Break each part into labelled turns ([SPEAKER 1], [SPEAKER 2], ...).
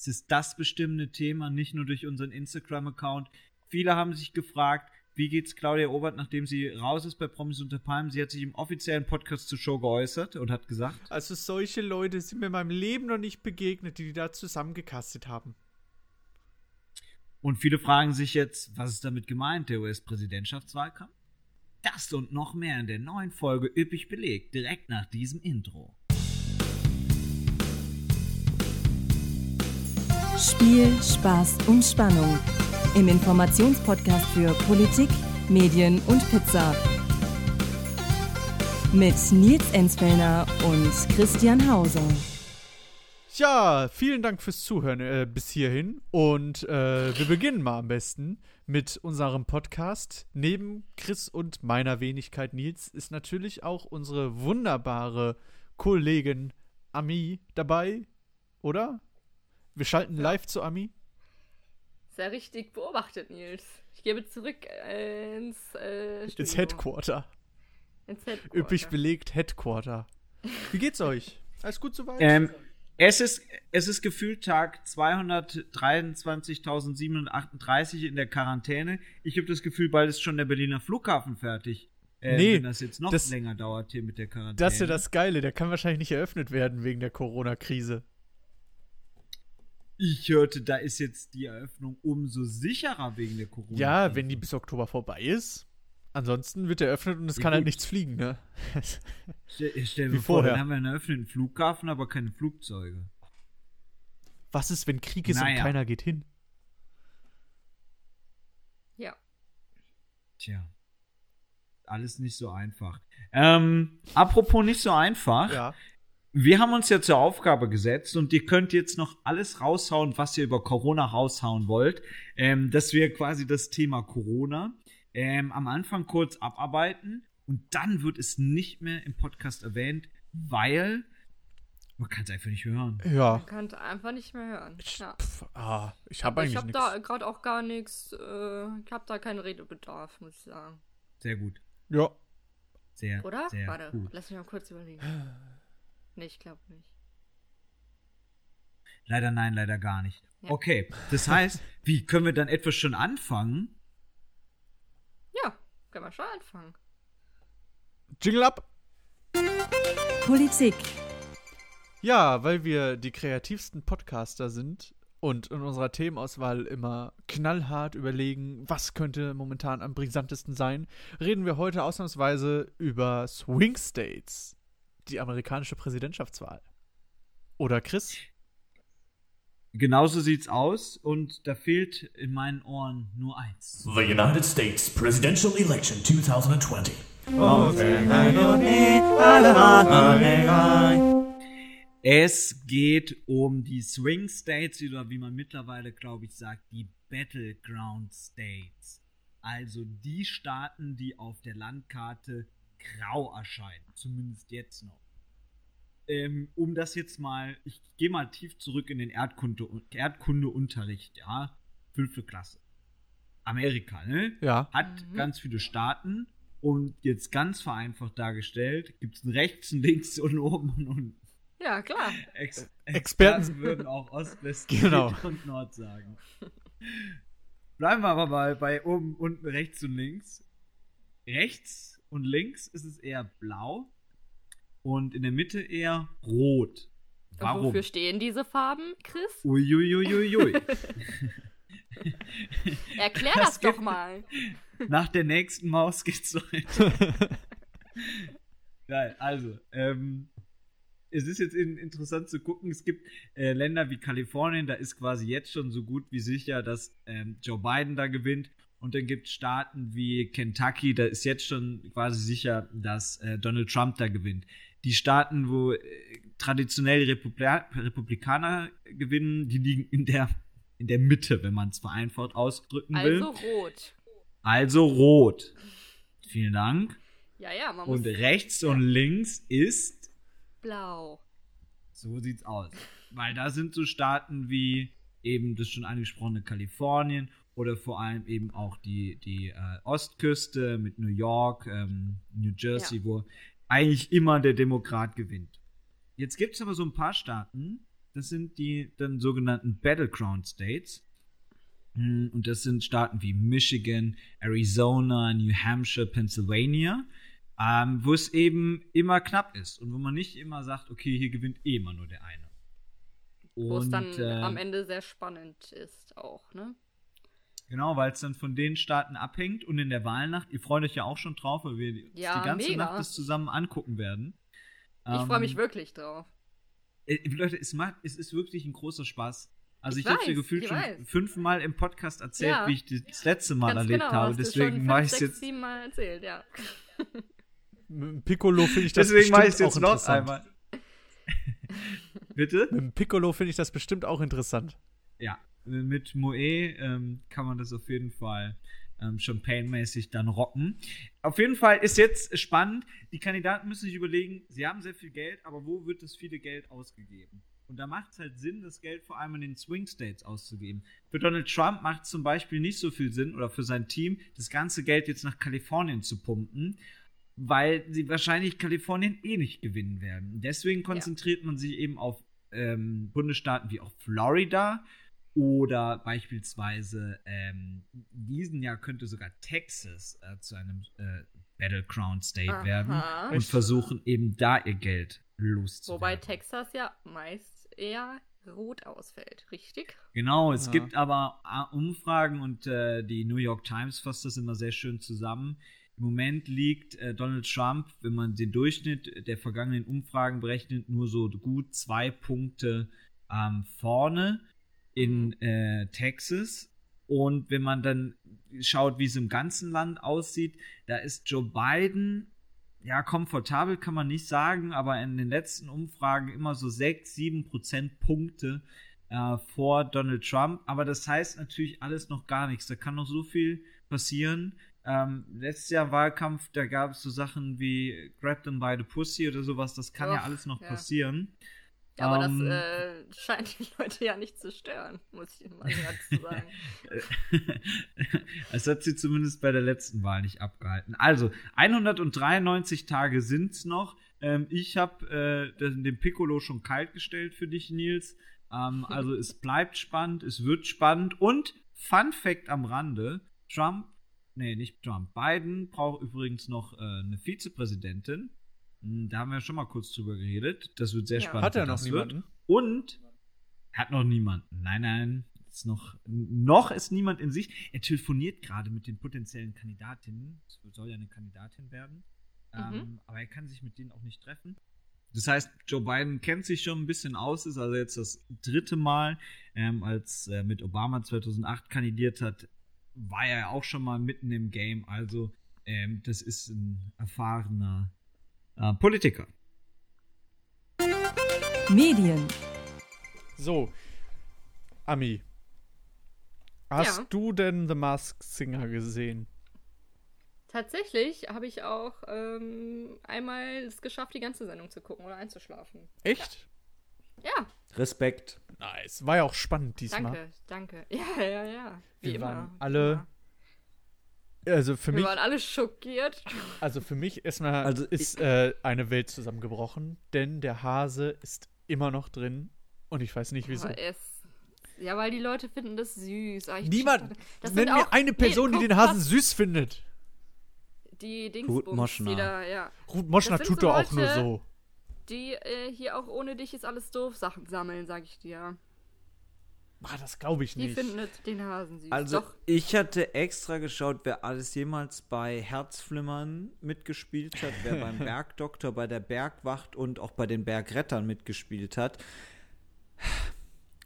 [SPEAKER 1] Es ist das bestimmende Thema, nicht nur durch unseren Instagram-Account. Viele haben sich gefragt, wie geht's Claudia Obert, nachdem sie raus ist bei Promis unter Palmen? Sie hat sich im offiziellen Podcast zur Show geäußert und hat gesagt.
[SPEAKER 2] Also solche Leute sind mir in meinem Leben noch nicht begegnet, die, die da zusammengekastet haben.
[SPEAKER 1] Und viele fragen sich jetzt, was ist damit gemeint, der US-Präsidentschaftswahlkampf? Das und noch mehr in der neuen Folge üppig belegt, direkt nach diesem Intro.
[SPEAKER 3] Spiel, Spaß und Spannung. Im Informationspodcast für Politik, Medien und Pizza. Mit Nils Enzfellner und Christian Hauser.
[SPEAKER 2] Ja, vielen Dank fürs Zuhören äh, bis hierhin. Und äh, wir beginnen mal am besten mit unserem Podcast. Neben Chris und meiner Wenigkeit Nils ist natürlich auch unsere wunderbare Kollegin Ami dabei, oder? Wir schalten ja. live zu Ami.
[SPEAKER 4] Sehr richtig beobachtet, Nils. Ich gebe zurück äh, ins äh,
[SPEAKER 2] Ins Headquarter. Ins Headquarter. Üppig belegt Headquarter. Wie geht's euch? Alles gut soweit?
[SPEAKER 1] Ähm, es ist, es ist gefühlt Tag 223.738 in der Quarantäne. Ich habe das Gefühl, bald ist schon der Berliner Flughafen fertig. Äh, nee, wenn das jetzt noch das, länger dauert hier mit der Quarantäne.
[SPEAKER 2] Das ist ja das Geile. Der kann wahrscheinlich nicht eröffnet werden wegen der Corona-Krise.
[SPEAKER 1] Ich hörte, da ist jetzt die Eröffnung umso sicherer wegen der Corona. -Krise.
[SPEAKER 2] Ja, wenn die bis Oktober vorbei ist. Ansonsten wird er eröffnet und es ja, kann halt gut. halt nichts fliegen, ne?
[SPEAKER 1] stell, stell mir vor, dann haben wir einen eröffneten Flughafen, aber keine Flugzeuge.
[SPEAKER 2] Was ist, wenn Krieg ist naja. und keiner geht hin?
[SPEAKER 4] Ja.
[SPEAKER 1] Tja. Alles nicht so einfach. Ähm, apropos nicht so einfach. Ja. Wir haben uns ja zur Aufgabe gesetzt und ihr könnt jetzt noch alles raushauen, was ihr über Corona raushauen wollt. Ähm, dass wir quasi das Thema Corona ähm, am Anfang kurz abarbeiten und dann wird es nicht mehr im Podcast erwähnt, weil man kann es einfach nicht hören.
[SPEAKER 2] Ja.
[SPEAKER 4] Man kann es einfach nicht mehr hören. Ich,
[SPEAKER 2] ja. ah, ich habe eigentlich
[SPEAKER 4] Ich habe da gerade auch gar nichts, äh, ich habe da keinen Redebedarf, muss ich sagen.
[SPEAKER 1] Sehr gut.
[SPEAKER 2] Ja.
[SPEAKER 1] Sehr,
[SPEAKER 4] Oder?
[SPEAKER 1] Sehr
[SPEAKER 4] Warte,
[SPEAKER 1] gut.
[SPEAKER 4] lass mich mal kurz überlegen. nee, ich glaube nicht.
[SPEAKER 1] Leider nein, leider gar nicht. Ja. Okay, das heißt, wie können wir dann etwas schon anfangen?
[SPEAKER 4] Können wir schon anfangen.
[SPEAKER 2] Jingle up!
[SPEAKER 3] Politik.
[SPEAKER 2] Ja, weil wir die kreativsten Podcaster sind und in unserer Themenauswahl immer knallhart überlegen, was könnte momentan am brisantesten sein, reden wir heute ausnahmsweise über Swing States, die amerikanische Präsidentschaftswahl. Oder Chris?
[SPEAKER 1] Genauso sieht's aus und da fehlt in meinen Ohren nur eins.
[SPEAKER 5] The United States Presidential Election 2020.
[SPEAKER 1] Es geht um die Swing States oder wie man mittlerweile, glaube ich, sagt, die Battleground States. Also die Staaten, die auf der Landkarte grau erscheinen. Zumindest jetzt noch ähm, um das jetzt mal, ich gehe mal tief zurück in den Erdkunde, Erdkundeunterricht, ja, fünfte Klasse. Amerika, ne?
[SPEAKER 2] Ja.
[SPEAKER 1] Hat mhm. ganz viele Staaten und jetzt ganz vereinfacht dargestellt, gibt es ein rechts, ein links und oben und unten.
[SPEAKER 4] Ja, klar.
[SPEAKER 1] Ex Experten würden auch Ost, West
[SPEAKER 2] genau.
[SPEAKER 1] und Nord sagen. Bleiben wir aber mal bei oben, unten, rechts und links. Rechts und links ist es eher blau und in der Mitte eher rot.
[SPEAKER 4] Warum? Und wofür stehen diese Farben, Chris?
[SPEAKER 1] Uiuiuiui.
[SPEAKER 4] Erklär das, das doch mal.
[SPEAKER 1] Nach der nächsten Maus geht's weiter. Geil, also, ähm, es ist jetzt in, interessant zu gucken, es gibt äh, Länder wie Kalifornien, da ist quasi jetzt schon so gut wie sicher, dass ähm, Joe Biden da gewinnt. Und dann gibt es Staaten wie Kentucky, da ist jetzt schon quasi sicher, dass äh, Donald Trump da gewinnt die Staaten, wo äh, traditionell Republika Republikaner gewinnen, die liegen in der, in der Mitte, wenn man es vereinfacht ausdrücken will.
[SPEAKER 4] Also rot.
[SPEAKER 1] Also rot. Vielen Dank.
[SPEAKER 4] Ja, ja, man
[SPEAKER 1] muss. Und rechts ja. und links ist
[SPEAKER 4] blau.
[SPEAKER 1] So sieht's aus. Weil da sind so Staaten wie eben das schon angesprochene Kalifornien oder vor allem eben auch die, die äh, Ostküste mit New York, ähm, New Jersey, ja. wo eigentlich immer der Demokrat gewinnt. Jetzt gibt es aber so ein paar Staaten, Das sind die dann sogenannten Battleground States. Hm, Und das sind Staaten wie Michigan, Arizona, New Hampshire, Pennsylvania, ähm, wo es eben immer knapp ist und wo man nicht immer sagt, okay, hier gewinnt eh immer nur der eine.
[SPEAKER 4] Wo es dann
[SPEAKER 1] äh,
[SPEAKER 4] am Ende sehr spannend ist auch, ne?
[SPEAKER 1] Genau, weil es dann von den Staaten abhängt und in der Wahlnacht, ihr freut euch ja auch schon drauf, weil wir uns
[SPEAKER 4] Ja,
[SPEAKER 1] die ganze
[SPEAKER 4] mega.
[SPEAKER 1] Nacht das zusammen angucken werden.
[SPEAKER 4] Ich freue mich
[SPEAKER 1] Ähm,
[SPEAKER 4] wirklich drauf.
[SPEAKER 1] Äh, Leute, es, macht, es ist wirklich ein großer Spaß. Also ich,
[SPEAKER 4] Ich
[SPEAKER 1] habe dir gefühlt schon
[SPEAKER 4] weiß.
[SPEAKER 1] fünfmal im Podcast erzählt,
[SPEAKER 4] Ja.
[SPEAKER 1] wie ich das letzte Mal
[SPEAKER 4] Ganz
[SPEAKER 1] erlebt
[SPEAKER 4] genau,
[SPEAKER 1] habe. Deswegen mache ich es jetzt.
[SPEAKER 4] sieben Mal erzählt, ja.
[SPEAKER 2] Mit dem Piccolo finde ich das
[SPEAKER 1] Deswegen mache ich es
[SPEAKER 2] bestimmt
[SPEAKER 1] jetzt
[SPEAKER 2] auch
[SPEAKER 1] noch
[SPEAKER 2] interessant.
[SPEAKER 1] einmal. Bitte?
[SPEAKER 2] Mit dem Piccolo finde ich das bestimmt auch interessant.
[SPEAKER 1] Ja, mit Moe ähm, kann man das auf jeden Fall ähm, Champagne-mäßig dann rocken. Auf jeden Fall ist jetzt spannend. Die Kandidaten müssen sich überlegen, sie haben sehr viel Geld, aber wo wird das viele Geld ausgegeben? Und da macht es halt Sinn, das Geld vor allem in den Swing States auszugeben. Für Donald Trump macht es zum Beispiel nicht so viel Sinn oder für sein Team, das ganze Geld jetzt nach Kalifornien zu pumpen, weil sie wahrscheinlich Kalifornien eh nicht gewinnen werden. Deswegen konzentriert man sich eben auf ähm, Bundesstaaten wie auch Florida oder beispielsweise ähm, diesen Jahr könnte sogar Texas äh, zu einem äh, Battleground State
[SPEAKER 4] Aha.
[SPEAKER 1] werden und versuchen eben da ihr Geld loszuwerden.
[SPEAKER 4] Wobei Texas ja meist eher rot ausfällt, richtig?
[SPEAKER 1] Genau, es
[SPEAKER 2] Ja.
[SPEAKER 1] gibt aber äh, Umfragen und äh, die New York Times fasst das immer sehr schön zusammen. Im Moment liegt äh, Donald Trump, wenn man den Durchschnitt der vergangenen Umfragen berechnet, nur so gut zwei Punkte ähm, vorne in äh, Texas. Und wenn man dann schaut, wie es im ganzen Land aussieht, da ist Joe Biden, ja, komfortabel kann man nicht sagen, aber in den letzten Umfragen immer so sechs, sieben Prozentpunkte äh, vor Donald Trump. Aber das heißt natürlich alles noch gar nichts. Da kann noch so viel passieren. Ähm, letztes Jahr Wahlkampf, da gab es so Sachen wie Grab them by the Pussy oder sowas. Das kann ja
[SPEAKER 4] Och,
[SPEAKER 1] alles noch
[SPEAKER 4] ja.
[SPEAKER 1] passieren.
[SPEAKER 4] Ja, aber
[SPEAKER 1] Ähm,
[SPEAKER 4] das äh, scheint die Leute ja nicht zu stören, muss ich mal dazu sagen.
[SPEAKER 1] Es hat sie zumindest bei der letzten Wahl nicht abgehalten. Also, 193 Tage sind's noch. Ähm, ich habe äh, den den Piccolo schon kalt gestellt für dich, Nils. Ähm, also, es bleibt spannend, es wird spannend. Und Fun Fact am Rande: Trump, nee, nicht Trump, Biden braucht übrigens noch äh, eine Vizepräsidentin. Hm, Da haben wir schon mal kurz drüber geredet. Das wird sehr
[SPEAKER 4] Ja.
[SPEAKER 1] spannend.
[SPEAKER 2] Hat er noch niemanden?
[SPEAKER 1] Wird. Und hat noch niemanden. Nein, nein. Ist noch, noch ist niemand in sich. Er telefoniert gerade mit den potenziellen Kandidatinnen. Es soll ja eine Kandidatin werden. Ähm, aber er kann sich mit denen auch nicht treffen. Das heißt, Joe Biden kennt sich schon ein bisschen aus, ist also jetzt das dritte Mal, ähm, als er mit Obama 2008 kandidiert hat, war er auch schon mal mitten im Game. Also, ähm, das ist ein erfahrener äh, Politiker.
[SPEAKER 3] Medien,
[SPEAKER 2] So, Ami. Hast
[SPEAKER 4] Ja.
[SPEAKER 2] du denn The Masked Singer gesehen?
[SPEAKER 4] Tatsächlich habe ich auch ähm, einmal es geschafft, die ganze Sendung zu gucken oder einzuschlafen.
[SPEAKER 2] Echt?
[SPEAKER 4] Ja,
[SPEAKER 6] Respekt.
[SPEAKER 2] Nice. War ja auch spannend diesmal.
[SPEAKER 4] danke, danke. Ja, ja, ja. Wie
[SPEAKER 2] Wir
[SPEAKER 4] immer.
[SPEAKER 2] waren alle- Also für
[SPEAKER 4] Wir
[SPEAKER 2] mich,
[SPEAKER 4] waren alle schockiert.
[SPEAKER 2] also für mich erstmal
[SPEAKER 6] Also
[SPEAKER 2] ist äh, eine Welt zusammengebrochen, denn der Hase ist immer noch drin und ich weiß nicht wieso.
[SPEAKER 4] Es, ja, weil die Leute finden das süß. Aber ich
[SPEAKER 2] Niemand,
[SPEAKER 4] das.
[SPEAKER 2] nenn mir eine Person,
[SPEAKER 4] nee,
[SPEAKER 2] die
[SPEAKER 4] guck,
[SPEAKER 2] den Hasen süß findet.
[SPEAKER 4] Die Dingsbums,
[SPEAKER 6] Moschner.
[SPEAKER 4] die da, ja.
[SPEAKER 2] Ruth Moschner tut
[SPEAKER 4] so
[SPEAKER 2] doch auch nur so.
[SPEAKER 4] Die äh, hier auch ohne dich ist alles doof Sachen sammeln, sag ich dir.
[SPEAKER 2] Ah, das glaube ich
[SPEAKER 4] Die
[SPEAKER 2] nicht.
[SPEAKER 4] finden den Hasen süß.
[SPEAKER 6] Also,
[SPEAKER 4] Doch,
[SPEAKER 6] ich hatte extra geschaut, wer alles jemals bei Herzflimmern mitgespielt hat, wer beim Bergdoktor, bei der Bergwacht und auch bei den Bergrettern mitgespielt hat.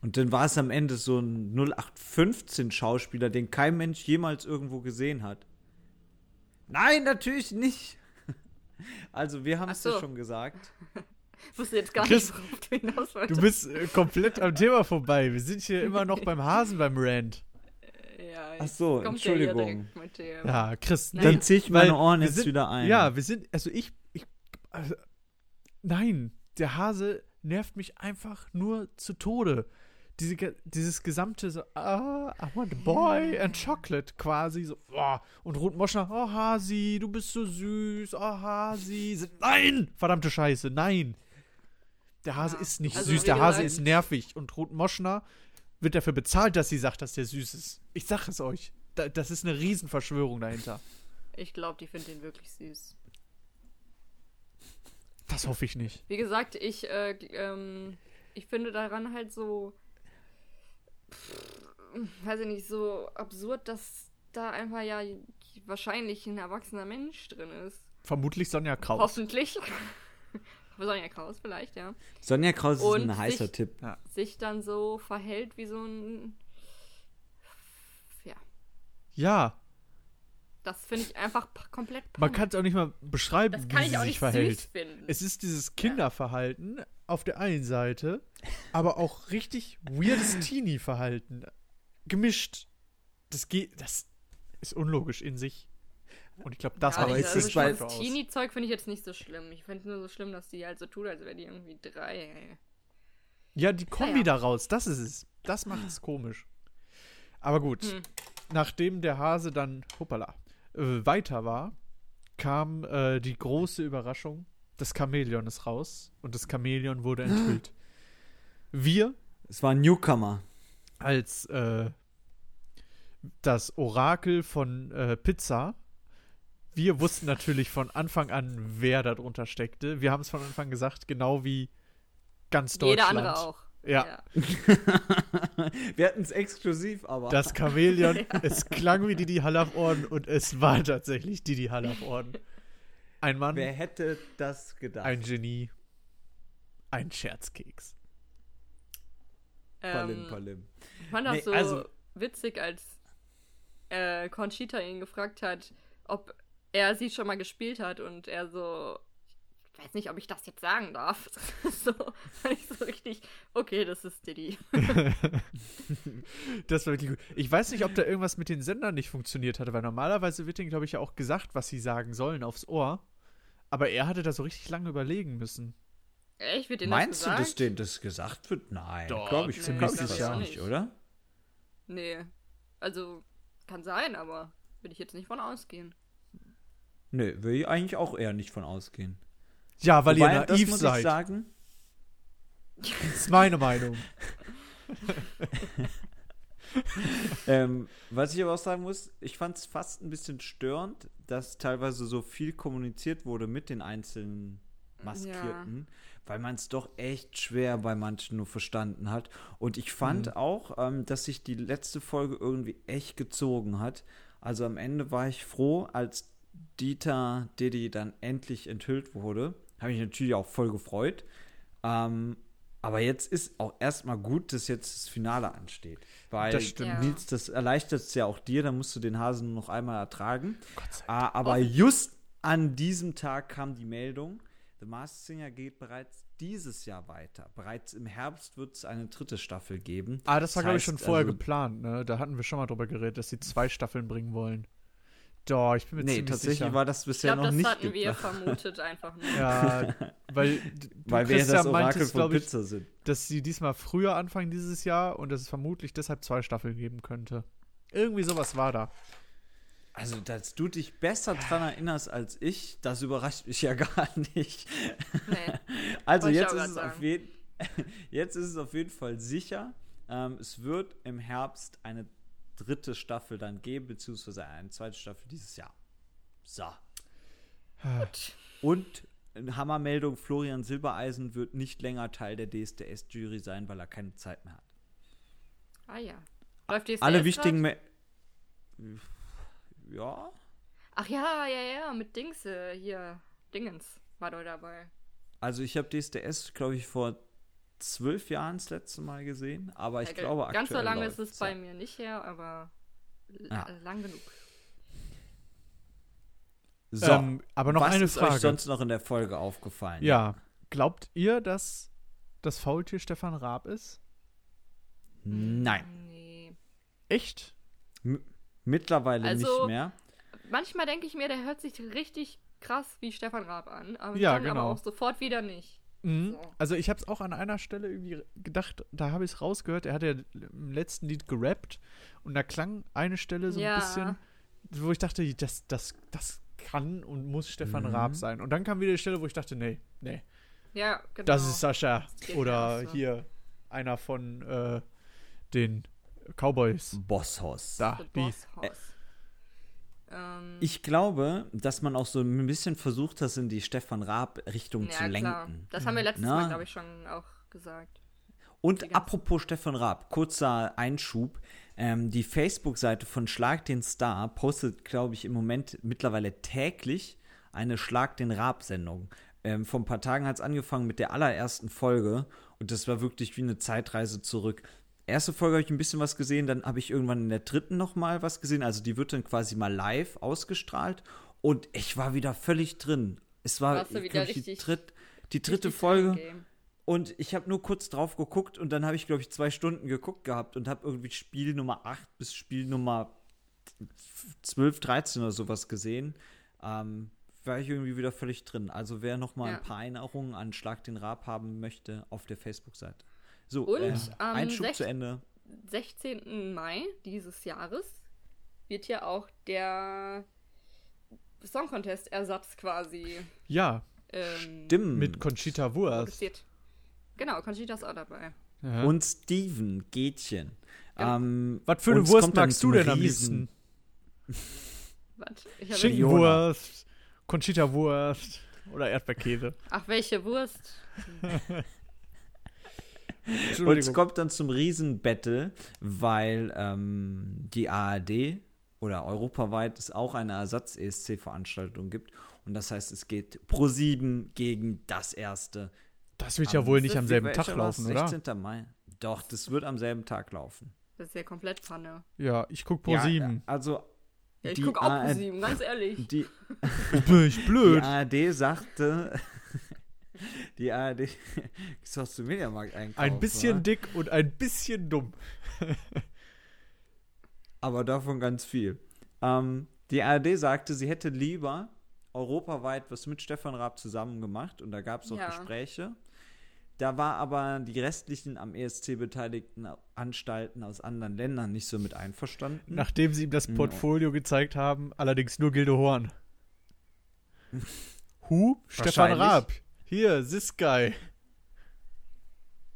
[SPEAKER 6] Und dann war es am Ende so ein 0815-Schauspieler, den kein Mensch jemals irgendwo gesehen hat. Nein, natürlich nicht. Also, wir haben es
[SPEAKER 4] so.
[SPEAKER 6] ja schon gesagt.
[SPEAKER 4] ich wusste jetzt gar
[SPEAKER 2] Chris,
[SPEAKER 4] nicht, worauf du hinaus wolltest.
[SPEAKER 2] Du bist äh, komplett am Thema vorbei. Wir sind hier immer noch beim Hasen beim Rand.
[SPEAKER 4] ja,
[SPEAKER 6] Ach so,
[SPEAKER 4] kommt ja hier
[SPEAKER 6] Entschuldigung.
[SPEAKER 4] direkt mit dem-
[SPEAKER 2] Ja, Chris,
[SPEAKER 4] Nein.
[SPEAKER 6] Dann zieh ich meine Ohren jetzt
[SPEAKER 2] sind-
[SPEAKER 6] wieder ein.
[SPEAKER 2] Ja, wir sind, also ich, ich also, nein, der Hase nervt mich einfach nur zu Tode. Diese, dieses gesamte so, ah, I want a boy and chocolate quasi so, oh. und Ruth Moschner, oh Hasi, du bist so süß, oh Hasi, nein, verdammte Scheiße, nein. Der Hase
[SPEAKER 4] Ja.
[SPEAKER 2] ist nicht
[SPEAKER 4] Also,
[SPEAKER 2] süß, der Hase ist nervig. Und Ruth Moschner wird dafür bezahlt, dass sie sagt, dass der süß ist. Ich sag es euch. Da, das ist eine Riesenverschwörung dahinter.
[SPEAKER 4] Ich glaube, die findet ihn wirklich süß.
[SPEAKER 2] Das hoffe ich nicht.
[SPEAKER 4] Wie gesagt, ich, äh, ähm, ich finde daran halt so, weiß ich nicht, so absurd, dass da einfach ja wahrscheinlich ein erwachsener Mensch drin ist.
[SPEAKER 2] Vermutlich Sonja Kraus.
[SPEAKER 4] Hoffentlich. Sonja Kraus vielleicht, ja.
[SPEAKER 1] Sonja Kraus ist
[SPEAKER 4] Und
[SPEAKER 1] ein heißer
[SPEAKER 4] sich-
[SPEAKER 1] Tipp.
[SPEAKER 4] Sich dann so verhält wie so ein. Ja,
[SPEAKER 2] Ja,
[SPEAKER 4] das finde ich einfach komplett.
[SPEAKER 2] man
[SPEAKER 4] Pommes.
[SPEAKER 2] kann es auch nicht mal beschreiben,
[SPEAKER 4] das kann
[SPEAKER 2] wie
[SPEAKER 4] ich
[SPEAKER 2] sie
[SPEAKER 4] auch
[SPEAKER 2] sich
[SPEAKER 4] nicht
[SPEAKER 2] verhält.
[SPEAKER 4] süß finden.
[SPEAKER 2] Es ist dieses Kinderverhalten auf der einen Seite, aber auch richtig weirdes Teenie-Verhalten. Gemischt. Das geht, das ist unlogisch in sich. Und ich glaube, das
[SPEAKER 4] ja,
[SPEAKER 1] ist
[SPEAKER 4] also
[SPEAKER 1] es
[SPEAKER 2] Film
[SPEAKER 1] bei-
[SPEAKER 2] so
[SPEAKER 4] das
[SPEAKER 2] aus.
[SPEAKER 4] Teenie-Zeug finde ich jetzt nicht so schlimm. Ich finde nur so schlimm, dass die halt so tut, als wäre die irgendwie drei. Ey.
[SPEAKER 2] Ja, die Kombi
[SPEAKER 4] Ja, ja.
[SPEAKER 2] daraus, das ist es. Das macht es komisch. Aber gut,
[SPEAKER 4] Hm.
[SPEAKER 2] nachdem der Hase dann, hoppala, äh, weiter war, kam äh, die große Überraschung. Das Chamäleon ist raus und das Chamäleon wurde enthüllt. Wir
[SPEAKER 1] Es war ein Newcomer.
[SPEAKER 2] als äh, das Orakel von äh, Pizza. Wir wussten natürlich von Anfang an, wer darunter steckte. Wir haben es von Anfang gesagt, genau wie ganz
[SPEAKER 4] Jeder
[SPEAKER 2] Deutschland.
[SPEAKER 4] andere auch.
[SPEAKER 2] Ja,
[SPEAKER 1] Wir hatten es exklusiv, aber.
[SPEAKER 2] das Chamäleon, es klang wie Didi Hallervorden und es war tatsächlich Didi Hallervorden. Ein Mann,
[SPEAKER 1] Wer hätte das gedacht?
[SPEAKER 2] ein Genie, ein Scherzkeks.
[SPEAKER 1] Palim,
[SPEAKER 4] Ähm,
[SPEAKER 1] Palim.
[SPEAKER 4] ich fand das
[SPEAKER 1] Nee,
[SPEAKER 4] so
[SPEAKER 1] also-
[SPEAKER 4] witzig, als äh, Conchita ihn gefragt hat, ob er sie schon mal gespielt hat und er so, ich weiß nicht, ob ich das jetzt sagen darf. so, fand ich so richtig, okay, das ist Diddy.
[SPEAKER 2] Das war wirklich gut. Ich weiß nicht, ob da irgendwas mit den Sendern nicht funktioniert hatte, weil normalerweise wird denen, glaube ich, ja auch gesagt, was sie sagen sollen aufs Ohr. Aber er hatte da so richtig lange überlegen müssen.
[SPEAKER 4] Echt, wird denen
[SPEAKER 1] Meinst
[SPEAKER 4] das
[SPEAKER 1] du, dass denen das gesagt wird? Nein,
[SPEAKER 2] Doch,
[SPEAKER 1] glaube ich,
[SPEAKER 4] ziemlich
[SPEAKER 1] glaub ich
[SPEAKER 2] sicher.
[SPEAKER 1] nicht, oder?
[SPEAKER 4] Nee. Also, kann sein, aber will ich jetzt nicht von ausgehen.
[SPEAKER 1] Nee, will ich eigentlich auch eher nicht von ausgehen.
[SPEAKER 2] Ja, weil
[SPEAKER 1] Wobei,
[SPEAKER 2] ihr
[SPEAKER 1] das
[SPEAKER 2] naiv
[SPEAKER 1] muss ich
[SPEAKER 2] seid.
[SPEAKER 1] sagen.
[SPEAKER 2] Das ist meine Meinung.
[SPEAKER 1] Ähm, was ich aber auch sagen muss, ich fand es fast ein bisschen störend, dass teilweise so viel kommuniziert wurde mit den einzelnen Maskierten, weil man es doch echt schwer bei manchen nur verstanden hat. Und ich fand auch, ähm, dass sich die letzte Folge irgendwie echt gezogen hat. Also am Ende war ich froh, als Dieter Diddy dann endlich enthüllt wurde. Habe ich natürlich auch voll gefreut. Ähm, aber jetzt ist auch erstmal gut, dass jetzt das Finale ansteht. Weil
[SPEAKER 2] Das stimmt.
[SPEAKER 1] Nils, das erleichtert es ja auch dir, dann musst du den Hasen nur noch einmal ertragen.
[SPEAKER 2] Gott sei
[SPEAKER 1] Ah, aber just an diesem Tag kam die Meldung, The Masked Singer geht bereits dieses Jahr weiter. Bereits im Herbst wird es eine dritte Staffel geben.
[SPEAKER 2] Ah, das war, glaube ich,
[SPEAKER 1] heißt
[SPEAKER 2] schon vorher
[SPEAKER 1] also-
[SPEAKER 2] geplant, ne? Da hatten wir schon mal drüber geredet, dass sie zwei Staffeln bringen wollen. Doch, ich bin mir
[SPEAKER 1] Nee,
[SPEAKER 2] ziemlich
[SPEAKER 1] tatsächlich
[SPEAKER 2] sicher.
[SPEAKER 1] war das
[SPEAKER 4] Ich
[SPEAKER 1] bisher
[SPEAKER 4] glaube,
[SPEAKER 1] noch
[SPEAKER 4] das
[SPEAKER 1] nicht
[SPEAKER 4] hatten wir
[SPEAKER 1] geplant.
[SPEAKER 4] vermutet einfach nur.
[SPEAKER 2] Ja, weil du,
[SPEAKER 1] Weil wir
[SPEAKER 2] Christian,
[SPEAKER 1] das Orakel
[SPEAKER 2] meintest,
[SPEAKER 1] von
[SPEAKER 2] glaub ich,
[SPEAKER 1] Pizza sind.
[SPEAKER 2] dass sie diesmal früher anfangen dieses Jahr und dass es vermutlich deshalb zwei Staffeln geben könnte. Irgendwie sowas war da.
[SPEAKER 1] Also, dass du dich besser dran erinnerst als ich, das überrascht mich ja gar nicht.
[SPEAKER 4] Nee.
[SPEAKER 1] Also
[SPEAKER 4] ich
[SPEAKER 1] jetzt ist, es auf jeden, jetzt ist es auf jeden Fall sicher. Ähm, es wird im Herbst eine dritte Staffel dann geben, beziehungsweise eine zweite Staffel dieses Jahr. So. Und eine Hammermeldung, Florian Silbereisen wird nicht länger Teil der DSDS-Jury sein, weil er keine Zeit mehr hat.
[SPEAKER 4] Ah ja. Läuft DSDS
[SPEAKER 1] Alle wichtigen Me Ja.
[SPEAKER 4] Ach ja, ja, ja, mit Dings äh, hier. Dingens war doch dabei.
[SPEAKER 1] Also ich habe DSDS, glaube ich, vor zwölf Jahren das letzte Mal gesehen, aber ich
[SPEAKER 4] Ja,
[SPEAKER 1] glaube
[SPEAKER 4] Ganz so
[SPEAKER 1] aktuell
[SPEAKER 4] lange ist es bei
[SPEAKER 1] ja.
[SPEAKER 4] mir nicht her, aber
[SPEAKER 1] Ja.
[SPEAKER 4] lang genug.
[SPEAKER 1] So,
[SPEAKER 2] Ähm, aber noch
[SPEAKER 1] was
[SPEAKER 2] eine
[SPEAKER 1] ist
[SPEAKER 2] Frage.
[SPEAKER 1] euch sonst noch in der Folge aufgefallen?
[SPEAKER 2] Ja, glaubt ihr, dass das Faultier Stefan Raab ist?
[SPEAKER 1] Nein,
[SPEAKER 4] Nee.
[SPEAKER 2] Echt?
[SPEAKER 1] mittlerweile
[SPEAKER 4] Also-
[SPEAKER 1] nicht mehr.
[SPEAKER 4] Manchmal denke ich mir, der hört sich richtig krass wie Stefan Raab an, aber
[SPEAKER 2] Ja,
[SPEAKER 4] dann aber
[SPEAKER 2] genau.
[SPEAKER 4] auch sofort wieder nicht.
[SPEAKER 2] Mhm.
[SPEAKER 4] So.
[SPEAKER 2] Also ich habe es auch an einer Stelle irgendwie gedacht, da habe ich es rausgehört, er hat ja im letzten Lied gerappt und da klang eine Stelle so
[SPEAKER 4] Ja.
[SPEAKER 2] ein bisschen, wo ich dachte, das, das, das kann und muss Stefan
[SPEAKER 1] Mhm.
[SPEAKER 2] Raab sein. Und dann kam wieder die Stelle, wo ich dachte, nee, nee.
[SPEAKER 4] Ja, genau.
[SPEAKER 2] Das ist Sascha.
[SPEAKER 4] geht
[SPEAKER 2] Oder
[SPEAKER 4] so.
[SPEAKER 2] hier einer von äh, den Cowboys.
[SPEAKER 1] Bosshaus.
[SPEAKER 2] Da, die.
[SPEAKER 4] Boss House. Ähm,
[SPEAKER 1] Ich glaube, dass man auch so ein bisschen versucht, das in die Stefan Raab-Richtung zu
[SPEAKER 4] ja,
[SPEAKER 1] lenken.
[SPEAKER 4] klar. Das haben wir letztes
[SPEAKER 1] Na?
[SPEAKER 4] Mal, glaube ich, schon auch gesagt.
[SPEAKER 1] Und apropos Stefan Raab, kurzer Einschub. Ähm, die Facebook-Seite von Schlag den Star postet, glaube ich, im Moment mittlerweile täglich eine Schlag den Raab-Sendung. Ähm, vor ein paar Tagen hat es angefangen mit der allerersten Folge und das war wirklich wie eine Zeitreise zurück. Erste Folge habe ich ein bisschen was gesehen, dann habe ich irgendwann in der dritten noch mal was gesehen. Also die wird dann quasi mal live ausgestrahlt und ich war wieder völlig drin. Es war,
[SPEAKER 4] wieder
[SPEAKER 1] ich, die, dritt, die dritte Folge. Und ich habe nur kurz drauf geguckt und dann habe ich, glaube ich, zwei Stunden geguckt gehabt und habe irgendwie Spiel Nummer 8 bis Spiel Nummer 12, 13 oder sowas gesehen. Ähm, war ich irgendwie wieder völlig drin. Also wer noch mal
[SPEAKER 4] Ja.
[SPEAKER 1] ein paar Erinnerungen an Schlag den Raab haben möchte, auf der Facebook-Seite. So,
[SPEAKER 4] Und
[SPEAKER 1] äh,
[SPEAKER 4] am
[SPEAKER 1] Einschub
[SPEAKER 4] sech-
[SPEAKER 1] zu Ende.
[SPEAKER 4] 16. Mai dieses Jahres wird ja auch der Song Contest Ersatz quasi
[SPEAKER 2] Ja,
[SPEAKER 4] ähm,
[SPEAKER 1] Stimmt.
[SPEAKER 2] mit Conchita Wurst.
[SPEAKER 4] Genau, Conchita ist auch dabei.
[SPEAKER 2] Ja.
[SPEAKER 1] Und Steven Gätchen.
[SPEAKER 4] Genau.
[SPEAKER 1] Ähm,
[SPEAKER 2] Was für eine Wurst magst du denn am liebsten?
[SPEAKER 4] Was? Ich hab
[SPEAKER 2] Schinkenwurst, Conchita Wurst oder Erdbeerkäse.
[SPEAKER 4] Ach, welche Wurst?
[SPEAKER 1] Und es kommt dann zum Riesenbattle, weil ähm, die ARD oder europaweit es auch eine Ersatz-ESC-Veranstaltung gibt. Und das heißt, es geht pro 7 gegen das erste.
[SPEAKER 2] Das wird ja wohl nicht am selben Tag laufen, oder?
[SPEAKER 1] 16. Mai. Doch, das wird am selben Tag laufen.
[SPEAKER 4] Das ist ja komplett Panne.
[SPEAKER 2] Ja, ich guck pro
[SPEAKER 1] Ja,
[SPEAKER 2] sieben.
[SPEAKER 1] also
[SPEAKER 4] Ja, ich
[SPEAKER 1] Die
[SPEAKER 4] gucke auch pro sieben, ganz ehrlich.
[SPEAKER 1] die,
[SPEAKER 2] Ich bin nicht
[SPEAKER 1] die
[SPEAKER 2] blöd.
[SPEAKER 1] ARD sagte, die ARD, hast du Mediamarkt einkaufen,
[SPEAKER 2] Ein bisschen
[SPEAKER 1] wa?
[SPEAKER 2] dick und ein bisschen dumm.
[SPEAKER 1] aber davon ganz viel. Ähm, die ARD sagte, sie hätte lieber europaweit was mit Stefan Raab zusammen gemacht und da gab es auch
[SPEAKER 4] Ja.
[SPEAKER 1] Gespräche. Da war aber die restlichen am ESC beteiligten Anstalten aus anderen Ländern nicht so mit einverstanden.
[SPEAKER 2] Nachdem sie ihm das Portfolio gezeigt haben, allerdings nur Gilde Horn. Who? Stefan. Raab. Hier, this guy.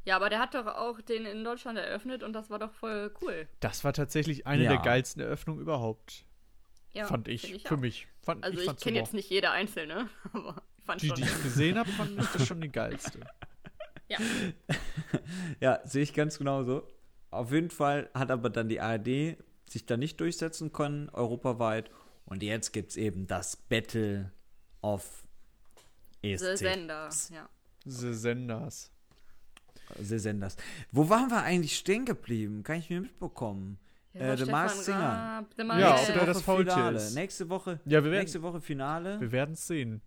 [SPEAKER 4] Ja, aber der hat doch auch den in Deutschland eröffnet und das war doch voll cool.
[SPEAKER 2] Das war tatsächlich eine
[SPEAKER 1] Ja.
[SPEAKER 2] der geilsten Eröffnungen überhaupt.
[SPEAKER 4] Ja,
[SPEAKER 2] fand ich.
[SPEAKER 4] find
[SPEAKER 2] für
[SPEAKER 4] auch.
[SPEAKER 2] mich. Fand,
[SPEAKER 4] Also ich,
[SPEAKER 2] fand's
[SPEAKER 4] kenne jetzt nicht jede einzelne, aber ich fand
[SPEAKER 2] Die,
[SPEAKER 4] schon.
[SPEAKER 2] die ich gesehen habe, fand ich das schon die geilste.
[SPEAKER 4] ja.
[SPEAKER 1] Ja, sehe ich ganz genauso. Auf jeden Fall hat aber dann die ARD sich da nicht durchsetzen können, europaweit. Und jetzt gibt es eben das Battle of ESC.
[SPEAKER 4] The Sender, ja.
[SPEAKER 2] The Senders.
[SPEAKER 1] The Senders. Wo waren wir eigentlich stehen geblieben? Kann ich mir mitbekommen?
[SPEAKER 4] Ja,
[SPEAKER 1] Äh, The Masked Singer.
[SPEAKER 4] The
[SPEAKER 2] Ja,
[SPEAKER 4] Masked.
[SPEAKER 2] oder das Faultier
[SPEAKER 1] Finale.
[SPEAKER 2] ist.
[SPEAKER 1] Nächste Woche,
[SPEAKER 2] Ja, wir werden-
[SPEAKER 1] nächste Woche Finale.
[SPEAKER 2] Wir werden es sehen.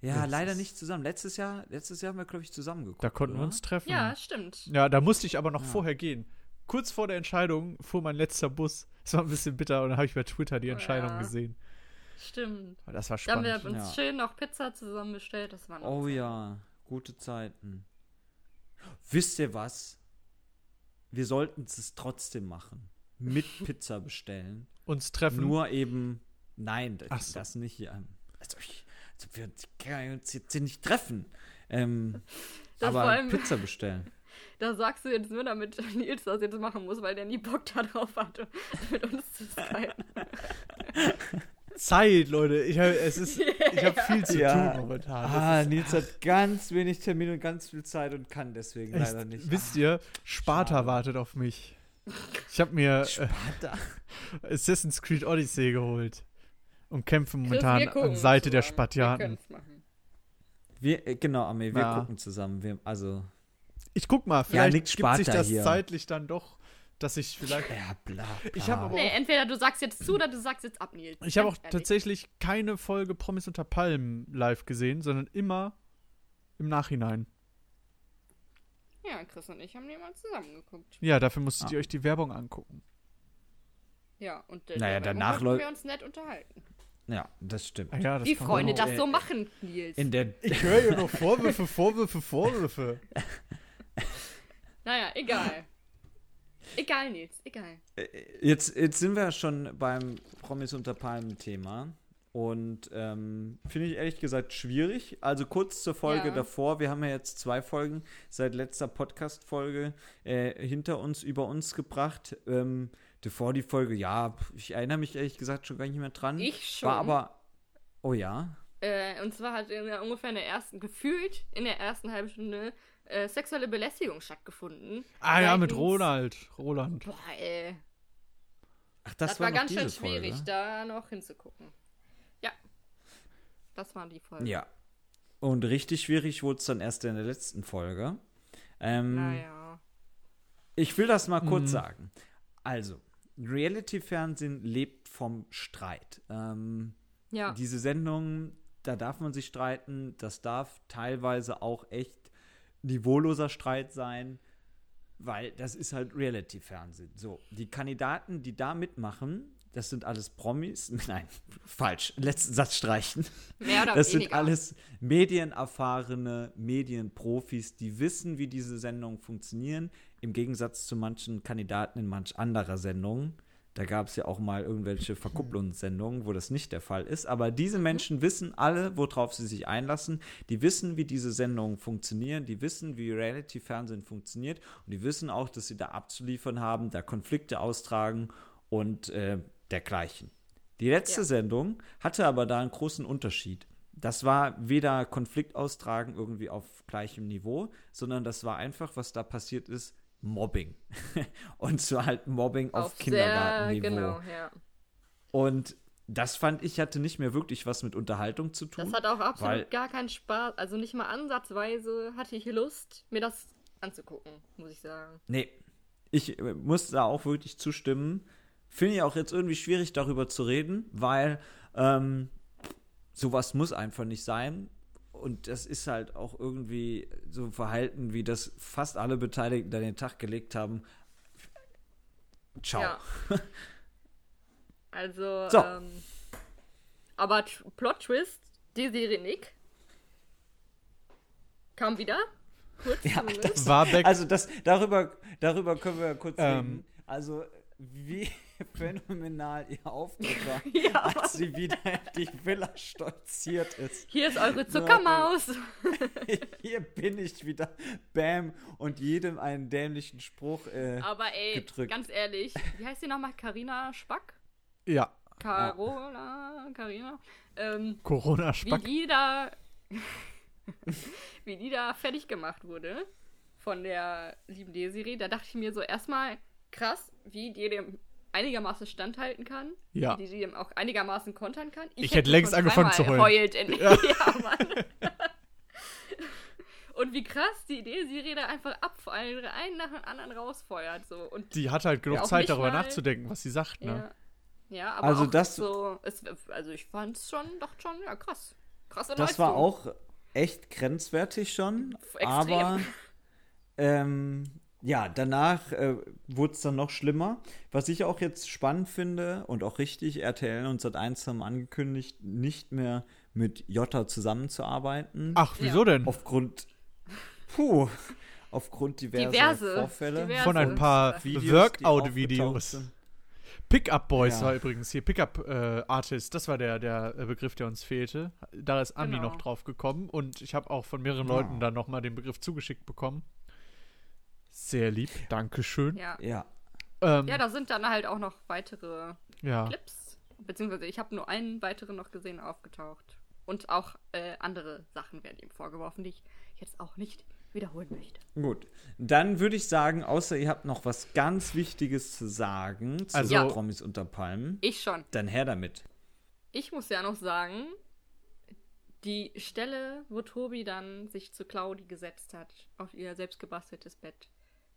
[SPEAKER 1] Ja,
[SPEAKER 2] das
[SPEAKER 1] leider nicht zusammen. Letztes Jahr, letztes Jahr haben wir, glaube ich, zusammen geguckt.
[SPEAKER 2] Da konnten wir
[SPEAKER 1] oder?
[SPEAKER 2] uns treffen.
[SPEAKER 4] Ja, stimmt.
[SPEAKER 2] Ja, da musste ich aber noch vorher gehen. Kurz vor der Entscheidung fuhr mein letzter Bus. Das war ein bisschen bitter und dann habe ich bei Twitter die
[SPEAKER 4] Oh,
[SPEAKER 2] Entscheidung
[SPEAKER 4] ja.
[SPEAKER 2] gesehen.
[SPEAKER 4] Stimmt.
[SPEAKER 2] Das war
[SPEAKER 4] Da haben wir
[SPEAKER 2] spannend.
[SPEAKER 4] uns
[SPEAKER 1] Ja.
[SPEAKER 4] schön noch Pizza zusammen bestellt. Das war
[SPEAKER 1] Oh
[SPEAKER 4] so.
[SPEAKER 1] ja, gute Zeiten. Wisst ihr was? Wir sollten es trotzdem machen. Mit Pizza bestellen.
[SPEAKER 2] Uns treffen.
[SPEAKER 1] Nur eben, nein, das,
[SPEAKER 2] so.
[SPEAKER 1] das nicht. Ähm, also ich, also wir können uns jetzt hier nicht treffen. Ähm, aber
[SPEAKER 4] allem-
[SPEAKER 1] Pizza bestellen.
[SPEAKER 4] Da sagst du jetzt nur, damit Nils das jetzt machen muss, weil der nie Bock darauf hatte, mit uns zu skypen.
[SPEAKER 2] Zeit, Leute. Ich habe habe viel zu
[SPEAKER 1] Ja.
[SPEAKER 2] tun momentan.
[SPEAKER 1] Ah,
[SPEAKER 2] ist,
[SPEAKER 1] Nils hat ganz wenig Termin und ganz viel Zeit und kann deswegen
[SPEAKER 2] echt,
[SPEAKER 1] leider nicht.
[SPEAKER 2] Wisst ihr, Sparta
[SPEAKER 1] schade.
[SPEAKER 2] wartet auf mich. Ich habe mir
[SPEAKER 1] Sparta.
[SPEAKER 2] äh, Assassin's Creed Odyssey geholt und kämpfe
[SPEAKER 4] Chris,
[SPEAKER 2] momentan
[SPEAKER 4] gucken
[SPEAKER 2] an Seite der
[SPEAKER 4] an. Wir
[SPEAKER 2] Spartiaten.
[SPEAKER 4] können's machen.
[SPEAKER 1] Wir, äh, genau, Armee, wir
[SPEAKER 2] Ja.
[SPEAKER 1] gucken zusammen. Wir, also,
[SPEAKER 2] Ich guck mal, vielleicht
[SPEAKER 1] nix
[SPEAKER 2] gibt sich
[SPEAKER 1] Sparta
[SPEAKER 2] das
[SPEAKER 1] hier.
[SPEAKER 2] zeitlich dann doch, dass ich vielleicht.
[SPEAKER 1] ja, bla.
[SPEAKER 2] Ich habe aber
[SPEAKER 4] Nee,
[SPEAKER 2] auch,
[SPEAKER 4] entweder du sagst jetzt zu oder du sagst jetzt ab, Nils.
[SPEAKER 2] ich habe auch
[SPEAKER 4] ehrlich.
[SPEAKER 2] tatsächlich keine Folge Promis unter Palmen live gesehen, sondern immer im Nachhinein.
[SPEAKER 4] Ja, Chris und ich haben die mal zusammengeguckt.
[SPEAKER 2] Ja, dafür musstet
[SPEAKER 1] Ah.
[SPEAKER 2] ihr euch die Werbung angucken.
[SPEAKER 4] Ja, und äh,
[SPEAKER 1] Naja, danach
[SPEAKER 4] konnten
[SPEAKER 1] läuft-
[SPEAKER 4] wir uns nett unterhalten.
[SPEAKER 1] Ja, das stimmt.
[SPEAKER 2] Ah ja, das
[SPEAKER 4] Wie Freunde
[SPEAKER 2] auch.
[SPEAKER 4] das so machen, Nils.
[SPEAKER 1] In der,
[SPEAKER 2] Ich höre hier noch Vorwürfe, Vorwürfe, Vorwürfe.
[SPEAKER 4] Naja, egal. egal, Nils, egal.
[SPEAKER 1] jetzt, jetzt sind wir schon beim Promis unter Palmen Thema. Und ähm, finde ich ehrlich gesagt schwierig. Also kurz zur Folge
[SPEAKER 4] Ja.
[SPEAKER 1] davor. Wir haben ja jetzt zwei Folgen seit letzter Podcast-Folge äh, hinter uns, über uns gebracht. Ähm, davor die Folge, ja, ich erinnere mich ehrlich gesagt schon gar nicht mehr dran.
[SPEAKER 4] Ich schon.
[SPEAKER 1] War aber, oh ja,
[SPEAKER 4] Äh, und zwar hat in der, ungefähr in der ersten, gefühlt in der ersten halben Stunde äh, sexuelle Belästigung stattgefunden.
[SPEAKER 2] Ah ja, mit Ronald. Roland.
[SPEAKER 4] Boah, ey.
[SPEAKER 1] ach,
[SPEAKER 4] Das,
[SPEAKER 1] das,
[SPEAKER 4] war
[SPEAKER 1] noch
[SPEAKER 4] ganz schön schwierig,
[SPEAKER 1] Folge.
[SPEAKER 4] da noch hinzugucken. Ja. Das waren die Folgen.
[SPEAKER 1] Ja. Und richtig schwierig wurde es dann erst in der letzten Folge. Ähm,
[SPEAKER 4] Naja.
[SPEAKER 1] Ich will das mal kurz
[SPEAKER 2] Mhm.
[SPEAKER 1] sagen. Also, Reality-Fernsehen lebt vom Streit. Ähm,
[SPEAKER 4] Ja.
[SPEAKER 1] Diese Sendung, da darf man sich streiten. Das darf teilweise auch echt niveauloser Streit sein, weil das ist halt Reality-Fernsehen. So, die Kandidaten, die da mitmachen, das sind alles Promis. Nein, falsch. Letzten Satz streichen.
[SPEAKER 4] Mehr oder
[SPEAKER 1] Das sind
[SPEAKER 4] weniger.
[SPEAKER 1] alles medienerfahrene Medienprofis, die wissen, wie diese Sendungen funktionieren, im Gegensatz zu manchen Kandidaten in manch anderer Sendungen. Da gab es ja auch mal irgendwelche Verkupplungssendungen, wo das nicht der Fall ist. Aber diese Menschen wissen alle, worauf sie sich einlassen. Die wissen, wie diese Sendungen funktionieren. Die wissen, wie Reality-Fernsehen funktioniert. Und die wissen auch, dass sie da abzuliefern haben, da Konflikte austragen und äh, dergleichen. Die letzte
[SPEAKER 4] Ja.
[SPEAKER 1] Sendung hatte aber da einen großen Unterschied. Das war weder Konflikt austragen irgendwie auf gleichem Niveau, sondern das war einfach, was da passiert ist, Mobbing. Und zwar halt Mobbing auf,
[SPEAKER 4] Auf
[SPEAKER 1] Kindergartenniveau.
[SPEAKER 4] genau, ja.
[SPEAKER 1] Und das fand ich hatte nicht mehr wirklich was mit Unterhaltung zu tun.
[SPEAKER 4] Das hat auch absolut
[SPEAKER 1] weil-
[SPEAKER 4] gar keinen Spaß. Also nicht mal ansatzweise hatte ich Lust, mir das anzugucken, muss ich sagen.
[SPEAKER 1] Nee, ich äh, muss da auch wirklich zustimmen. Finde ich auch jetzt irgendwie schwierig, darüber zu reden, weil ähm, sowas muss einfach nicht sein. Und das ist halt auch irgendwie so ein Verhalten, wie das fast alle Beteiligten an den Tag gelegt haben. Ciao.
[SPEAKER 4] Ja. Also,
[SPEAKER 1] So.
[SPEAKER 4] ähm, aber Plot-Twist, Desiree Nick kam wieder. Kurz
[SPEAKER 1] Ja,
[SPEAKER 4] zumindest.
[SPEAKER 2] War back.
[SPEAKER 1] Also das, darüber, darüber können wir kurz
[SPEAKER 2] Ähm.
[SPEAKER 1] reden. Also wie phänomenal ihr Auftritt war,
[SPEAKER 4] Ja,
[SPEAKER 1] als sie wieder in die Villa stolziert ist.
[SPEAKER 4] Hier ist eure Zuckermaus.
[SPEAKER 1] Hier bin ich wieder. Bam. Und jedem einen dämlichen Spruch. Äh,
[SPEAKER 4] Aber ey,
[SPEAKER 1] gedrückt.
[SPEAKER 4] ganz ehrlich, wie heißt die nochmal? Carina Spack?
[SPEAKER 2] ja.
[SPEAKER 4] Carola, Carina? Ähm, wie
[SPEAKER 2] Corona-Spack.
[SPEAKER 4] die da wie die da fertig gemacht wurde von der lieben Desiree, da dachte ich mir so erstmal krass, wie die dem einigermaßen standhalten kann,
[SPEAKER 2] Ja.
[SPEAKER 4] die dem auch einigermaßen kontern kann.
[SPEAKER 2] Ich hätte längst
[SPEAKER 4] schon
[SPEAKER 2] angefangen zu heulen.
[SPEAKER 4] Heult in, ja. Mann. Und wie krass die Desiree da einfach abfallen, einen nach dem anderen rausfeuert so und
[SPEAKER 2] Die hat halt genug
[SPEAKER 4] Ja,
[SPEAKER 2] Zeit, darüber
[SPEAKER 4] mal-
[SPEAKER 2] nachzudenken, was sie sagt, ne?
[SPEAKER 4] ja. Ja, aber
[SPEAKER 1] Also
[SPEAKER 4] auch
[SPEAKER 1] das-
[SPEAKER 4] so, es, also ich fand's schon, doch schon, ja krass. Krasse
[SPEAKER 1] das war auch echt grenzwertig schon.
[SPEAKER 4] Extrem.
[SPEAKER 1] Aber ähm, ja, danach äh, wurde es dann noch schlimmer. Was ich auch jetzt spannend finde und auch richtig, RTL und Sat1 haben angekündigt, nicht mehr mit Jota zusammenzuarbeiten.
[SPEAKER 2] Ach, wieso denn?
[SPEAKER 1] Aufgrund, puh, aufgrund diverser
[SPEAKER 4] Diverse,
[SPEAKER 1] Vorfälle.
[SPEAKER 4] diverse.
[SPEAKER 2] Von ein paar Workout-Videos. Pickup Boys
[SPEAKER 1] Ja.
[SPEAKER 2] war übrigens hier. Pickup äh, Artist, das war der, der äh, Begriff, der uns fehlte. Da ist Andi
[SPEAKER 4] Genau.
[SPEAKER 2] noch drauf gekommen und ich habe auch von mehreren
[SPEAKER 1] Ja.
[SPEAKER 2] Leuten dann nochmal den Begriff zugeschickt bekommen. Sehr lieb, Dankeschön.
[SPEAKER 4] Ja.
[SPEAKER 1] Ja,
[SPEAKER 2] Ähm,
[SPEAKER 4] ja, da sind dann halt auch noch weitere
[SPEAKER 2] ja.
[SPEAKER 4] Clips, beziehungsweise ich habe nur einen weiteren noch gesehen, aufgetaucht. Und auch äh, andere Sachen werden ihm vorgeworfen, die ich jetzt auch nicht wiederholen möchte.
[SPEAKER 1] gut. Dann würde ich sagen, außer ihr habt noch was ganz Wichtiges zu sagen zu
[SPEAKER 2] Also-
[SPEAKER 4] Ja.
[SPEAKER 1] Promis unter Palmen,
[SPEAKER 4] Ich schon.
[SPEAKER 1] dann her damit.
[SPEAKER 4] Ich muss ja noch sagen, die Stelle, wo Tobi dann sich zu Claudi gesetzt hat, auf ihr selbst gebasteltes Bett,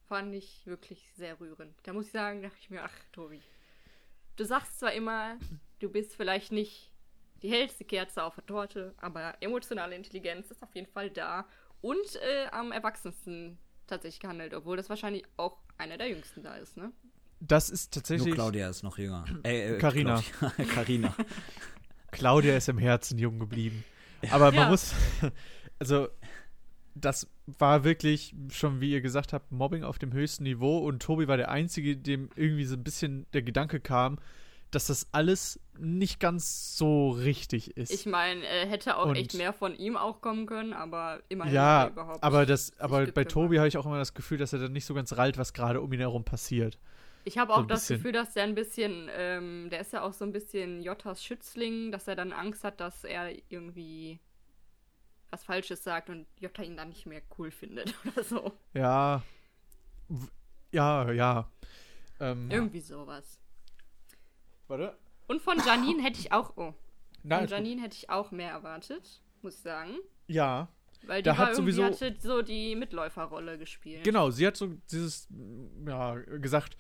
[SPEAKER 4] fand ich wirklich sehr rührend. Da muss ich sagen, dachte ich mir, ach, Tobi, du sagst zwar immer, du bist vielleicht nicht die hellste Kerze auf der Torte, aber emotionale Intelligenz ist auf jeden Fall da und äh, am erwachsensten tatsächlich gehandelt, obwohl das wahrscheinlich auch einer der jüngsten da ist, ne?
[SPEAKER 2] Das ist
[SPEAKER 1] Nur
[SPEAKER 2] tatsächlich.
[SPEAKER 1] Claudia ist noch jünger. Äh, äh,
[SPEAKER 2] Carina.
[SPEAKER 1] Claudia. Carina.
[SPEAKER 2] Claudia ist im Herzen jung geblieben. Aber man
[SPEAKER 4] Ja.
[SPEAKER 2] muss, also das war wirklich schon, wie ihr gesagt habt, Mobbing auf dem höchsten Niveau und Tobi war der Einzige, dem irgendwie so ein bisschen der Gedanke kam, dass das alles nicht ganz so richtig ist.
[SPEAKER 4] Ich meine, er hätte auch
[SPEAKER 2] Und-
[SPEAKER 4] echt mehr von ihm auch kommen können, aber immerhin
[SPEAKER 2] ja,
[SPEAKER 4] er überhaupt
[SPEAKER 2] aber das, aber bei. Tobi habe ich auch immer das Gefühl, dass er dann nicht so ganz rallt, was gerade um ihn herum passiert.
[SPEAKER 4] Ich habe
[SPEAKER 2] so
[SPEAKER 4] auch
[SPEAKER 2] ein
[SPEAKER 4] das
[SPEAKER 2] bisschen.
[SPEAKER 4] Gefühl, dass der ein bisschen, ähm, der ist ja auch so ein bisschen Jottas Schützling, dass er dann Angst hat, dass er irgendwie was Falsches sagt und Jotta ihn dann nicht mehr cool findet oder so.
[SPEAKER 2] Ja, ja, ja. Ähm,
[SPEAKER 4] Irgendwie sowas.
[SPEAKER 2] Warte.
[SPEAKER 4] Und von Janine hätte ich auch, oh,
[SPEAKER 2] Nein,
[SPEAKER 4] von Janine hätte ich auch mehr erwartet, muss ich sagen.
[SPEAKER 2] ja,
[SPEAKER 4] Weil die
[SPEAKER 2] Da hat sowieso-
[SPEAKER 4] hatte so die Mitläuferrolle gespielt.
[SPEAKER 2] genau. Sie hat so dieses, ja, gesagt,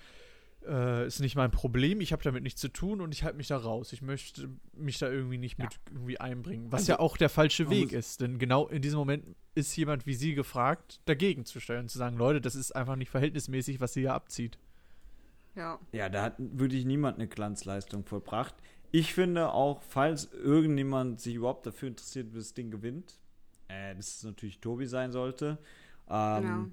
[SPEAKER 2] äh, ist nicht mein Problem, ich habe damit nichts zu tun und ich halte mich da raus. Ich möchte mich da irgendwie nicht mit irgendwie einbringen. Was
[SPEAKER 1] Also,
[SPEAKER 2] ja auch der falsche Weg ist, denn genau in diesem Moment ist jemand wie sie gefragt, dagegen zu stellen, zu sagen, Leute, das ist einfach nicht verhältnismäßig, was sie hier abzieht.
[SPEAKER 4] Ja.
[SPEAKER 1] Ja, da hat wirklich niemand eine Glanzleistung vollbracht. Ich finde auch, falls irgendjemand sich überhaupt dafür interessiert, wie das Ding gewinnt, äh, dass es natürlich Tobi sein sollte. Ähm,
[SPEAKER 4] Genau.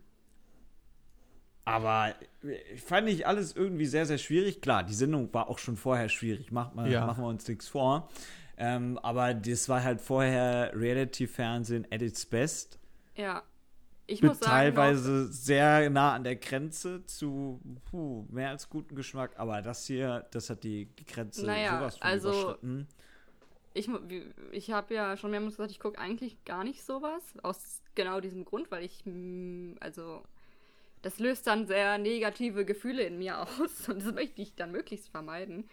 [SPEAKER 1] Aber äh, fand ich alles irgendwie sehr, sehr schwierig. Klar, die Sendung war auch schon vorher schwierig, Mach, mal,
[SPEAKER 2] Ja.
[SPEAKER 1] machen wir uns nichts vor. Ähm, aber das war halt vorher Reality-Fernsehen at its best.
[SPEAKER 4] Ja. Ich muss sagen,
[SPEAKER 1] teilweise sehr nah an der Grenze zu puh, mehr als guten Geschmack. Aber das hier, das hat die, die Grenze
[SPEAKER 4] Naja,
[SPEAKER 1] sowas von
[SPEAKER 4] also-
[SPEAKER 1] überschritten.
[SPEAKER 4] Ich, ich habe ja schon mehrmals gesagt, ich gucke eigentlich gar nicht sowas. Aus genau diesem Grund, weil ich, mm, also, das löst dann sehr negative Gefühle in mir aus und das möchte ich dann möglichst vermeiden.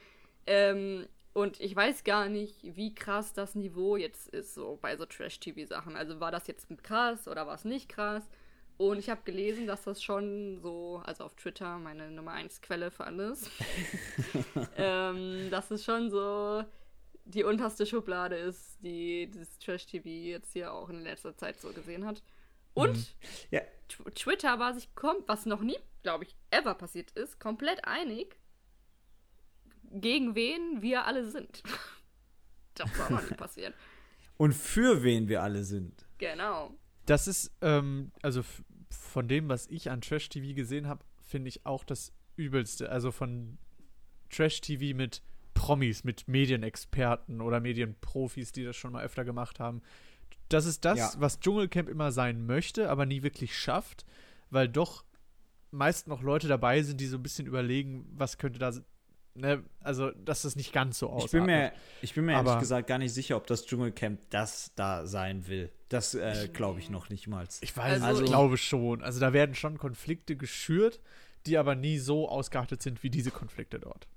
[SPEAKER 4] Ähm, und ich weiß gar nicht, wie krass das Niveau jetzt ist, so bei so Trash-TV-Sachen. Also war das jetzt krass oder war es nicht krass? Und ich habe gelesen, dass das schon so, also auf Twitter, meine Nummer 1 Quelle für alles, ähm, dass es schon so die unterste Schublade ist, die das Trash-TV jetzt hier auch in letzter Zeit so gesehen hat. Und
[SPEAKER 1] Ja.
[SPEAKER 4] Tw- Twitter war sich, kom- was noch nie, glaube ich, ever passiert ist, komplett einig, gegen wen wir alle sind. Das war noch nie passiert.
[SPEAKER 1] Und für wen wir alle sind.
[SPEAKER 4] Genau.
[SPEAKER 2] Das ist, ähm, also von dem, was ich an Trash-TV gesehen habe, finde ich auch das Übelste. Also von Trash-TV mit Promis, mit Medienexperten oder Medienprofis, die das schon mal öfter gemacht haben. Das ist das,
[SPEAKER 1] Ja.
[SPEAKER 2] was Dschungelcamp immer sein möchte, aber nie wirklich schafft, weil doch meist noch Leute dabei sind, die so ein bisschen überlegen, was könnte da, ne, also dass das nicht ganz so aussieht.
[SPEAKER 1] Ich bin mir, ich bin mir ehrlich
[SPEAKER 2] Aber-
[SPEAKER 1] gesagt gar nicht sicher, ob das Dschungelcamp das da sein will. Das äh, glaube ich noch nicht mal.
[SPEAKER 2] Ich weiß,
[SPEAKER 4] Also-
[SPEAKER 2] ich glaube schon. Also da werden schon Konflikte geschürt, die aber nie so ausgeartet sind wie diese Konflikte dort.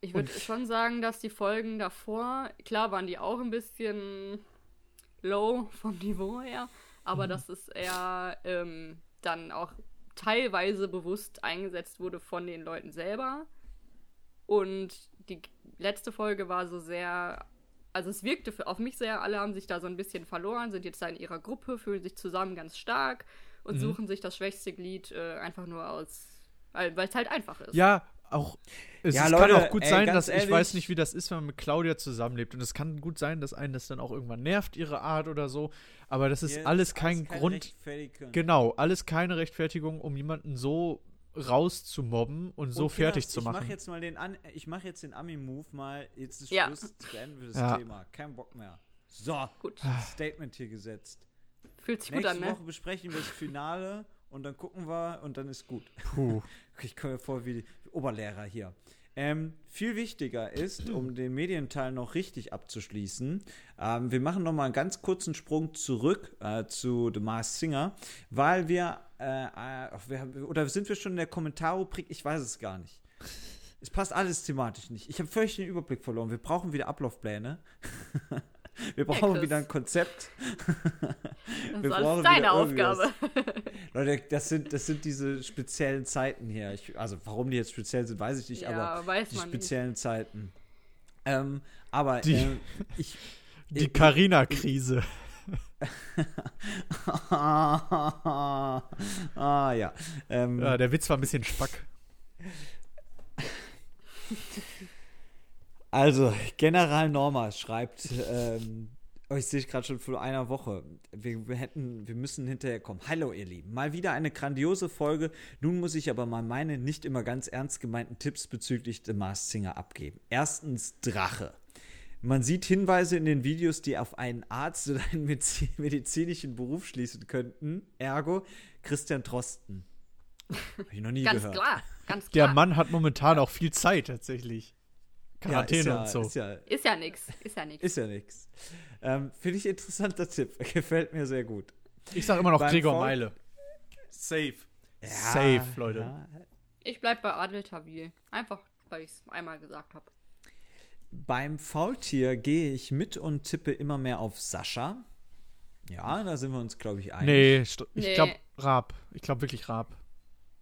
[SPEAKER 4] Ich würde schon sagen, dass die Folgen davor, klar waren die auch ein bisschen low vom Niveau her, aber dass es eher ähm, dann auch teilweise bewusst eingesetzt wurde von den Leuten selber. Und die letzte Folge war so sehr, also es wirkte für, auf mich sehr, alle haben sich da so ein bisschen verloren, sind jetzt da in ihrer Gruppe, fühlen sich zusammen ganz stark und suchen sich das schwächste Glied äh, einfach nur aus, weil es halt einfach ist.
[SPEAKER 2] Ja, auch. Es
[SPEAKER 1] Ja,
[SPEAKER 2] es
[SPEAKER 1] Leute,
[SPEAKER 2] kann auch gut
[SPEAKER 1] ey,
[SPEAKER 2] sein, dass ich weiß
[SPEAKER 1] ehrlich-
[SPEAKER 2] nicht, wie das ist, wenn man mit Claudia zusammenlebt. Und es kann gut sein, dass einen das dann auch irgendwann nervt, ihre Art oder so. Aber das ist alles kein
[SPEAKER 1] keine
[SPEAKER 2] Grund. Genau, alles keine Rechtfertigung, um jemanden so rauszumobben und so
[SPEAKER 1] Und
[SPEAKER 2] fertig
[SPEAKER 1] Kinders,
[SPEAKER 2] zu
[SPEAKER 1] Ich mache
[SPEAKER 2] machen.
[SPEAKER 1] jetzt mal den, An ich mache jetzt den Ami-Move mal. Jetzt ist
[SPEAKER 4] Ja.
[SPEAKER 1] Schluss, zu beenden wir das
[SPEAKER 2] Ja.
[SPEAKER 1] Thema. Kein Bock mehr. So,
[SPEAKER 4] Gut.
[SPEAKER 1] Statement hier gesetzt.
[SPEAKER 4] Fühlt sich gut
[SPEAKER 1] Nächste
[SPEAKER 4] an, ne?
[SPEAKER 1] Woche besprechen wir das Finale und dann gucken wir und dann ist gut.
[SPEAKER 2] Puh.
[SPEAKER 1] Ich komme mir vor wie Oberlehrer hier. Ähm, viel wichtiger ist, um den Medienteil noch richtig abzuschließen, ähm, wir machen noch mal einen ganz kurzen Sprung zurück äh, zu The Mars Singer, weil wir, äh, äh, wir haben, oder sind wir schon in der Kommentarrubrik? Ich weiß es gar nicht. Es passt alles thematisch nicht. Ich habe völlig den Überblick verloren. Wir brauchen wieder Ablaufpläne. wir brauchen
[SPEAKER 4] Chris.
[SPEAKER 1] wieder ein Konzept.
[SPEAKER 4] Das
[SPEAKER 1] Wir
[SPEAKER 4] ist alles deine. Aufgabe.
[SPEAKER 1] Leute, das sind, das sind diese speziellen Zeiten hier. Ich, also, warum die jetzt speziell sind, weiß ich nicht,
[SPEAKER 4] Ja,
[SPEAKER 1] aber
[SPEAKER 4] weiß
[SPEAKER 1] die
[SPEAKER 4] man nicht.
[SPEAKER 1] speziellen Zeiten. Ähm, aber
[SPEAKER 2] Die-
[SPEAKER 1] ähm, ich.
[SPEAKER 2] Die Carina-Krise.
[SPEAKER 1] ah, ja. Ähm,
[SPEAKER 2] Ja, der Witz war ein bisschen spack.
[SPEAKER 1] Also, General Norma schreibt, ähm, Oh, ich sehe gerade schon vor einer Woche. Wir, wir, hätten, wir müssen hinterher kommen. Hallo, ihr Lieben. Mal wieder eine grandiose Folge. Nun muss ich aber mal meine nicht immer ganz ernst gemeinten Tipps bezüglich The Masked Singer abgeben. Erstens Drache. Man sieht Hinweise in den Videos, die auf einen Arzt oder einen medizinischen Beruf schließen könnten. Ergo Christian Drosten.
[SPEAKER 4] Hab ich noch nie ganz gehört. Klar, ganz
[SPEAKER 2] klar. Der Mann hat momentan auch viel Zeit tatsächlich. Quarantäne ja, ja, und so.
[SPEAKER 4] Ist ja, ist ja nix. Ist ja nix.
[SPEAKER 1] Ist ja nix. Ähm, Finde ich interessanter Tipp. Gefällt mir sehr gut.
[SPEAKER 2] Ich sage immer noch Beim Gregor Meile. Safe.
[SPEAKER 1] Ja,
[SPEAKER 2] Safe, Leute.
[SPEAKER 4] Ich bleib bei Adel Tawil. Einfach, weil ich es einmal gesagt habe.
[SPEAKER 1] Beim Faultier gehe ich mit und tippe immer mehr auf Sascha. Ja, da sind wir uns, glaube ich, einig.
[SPEAKER 2] Nee, ich nee. glaube Raab. Ich glaube wirklich Raab.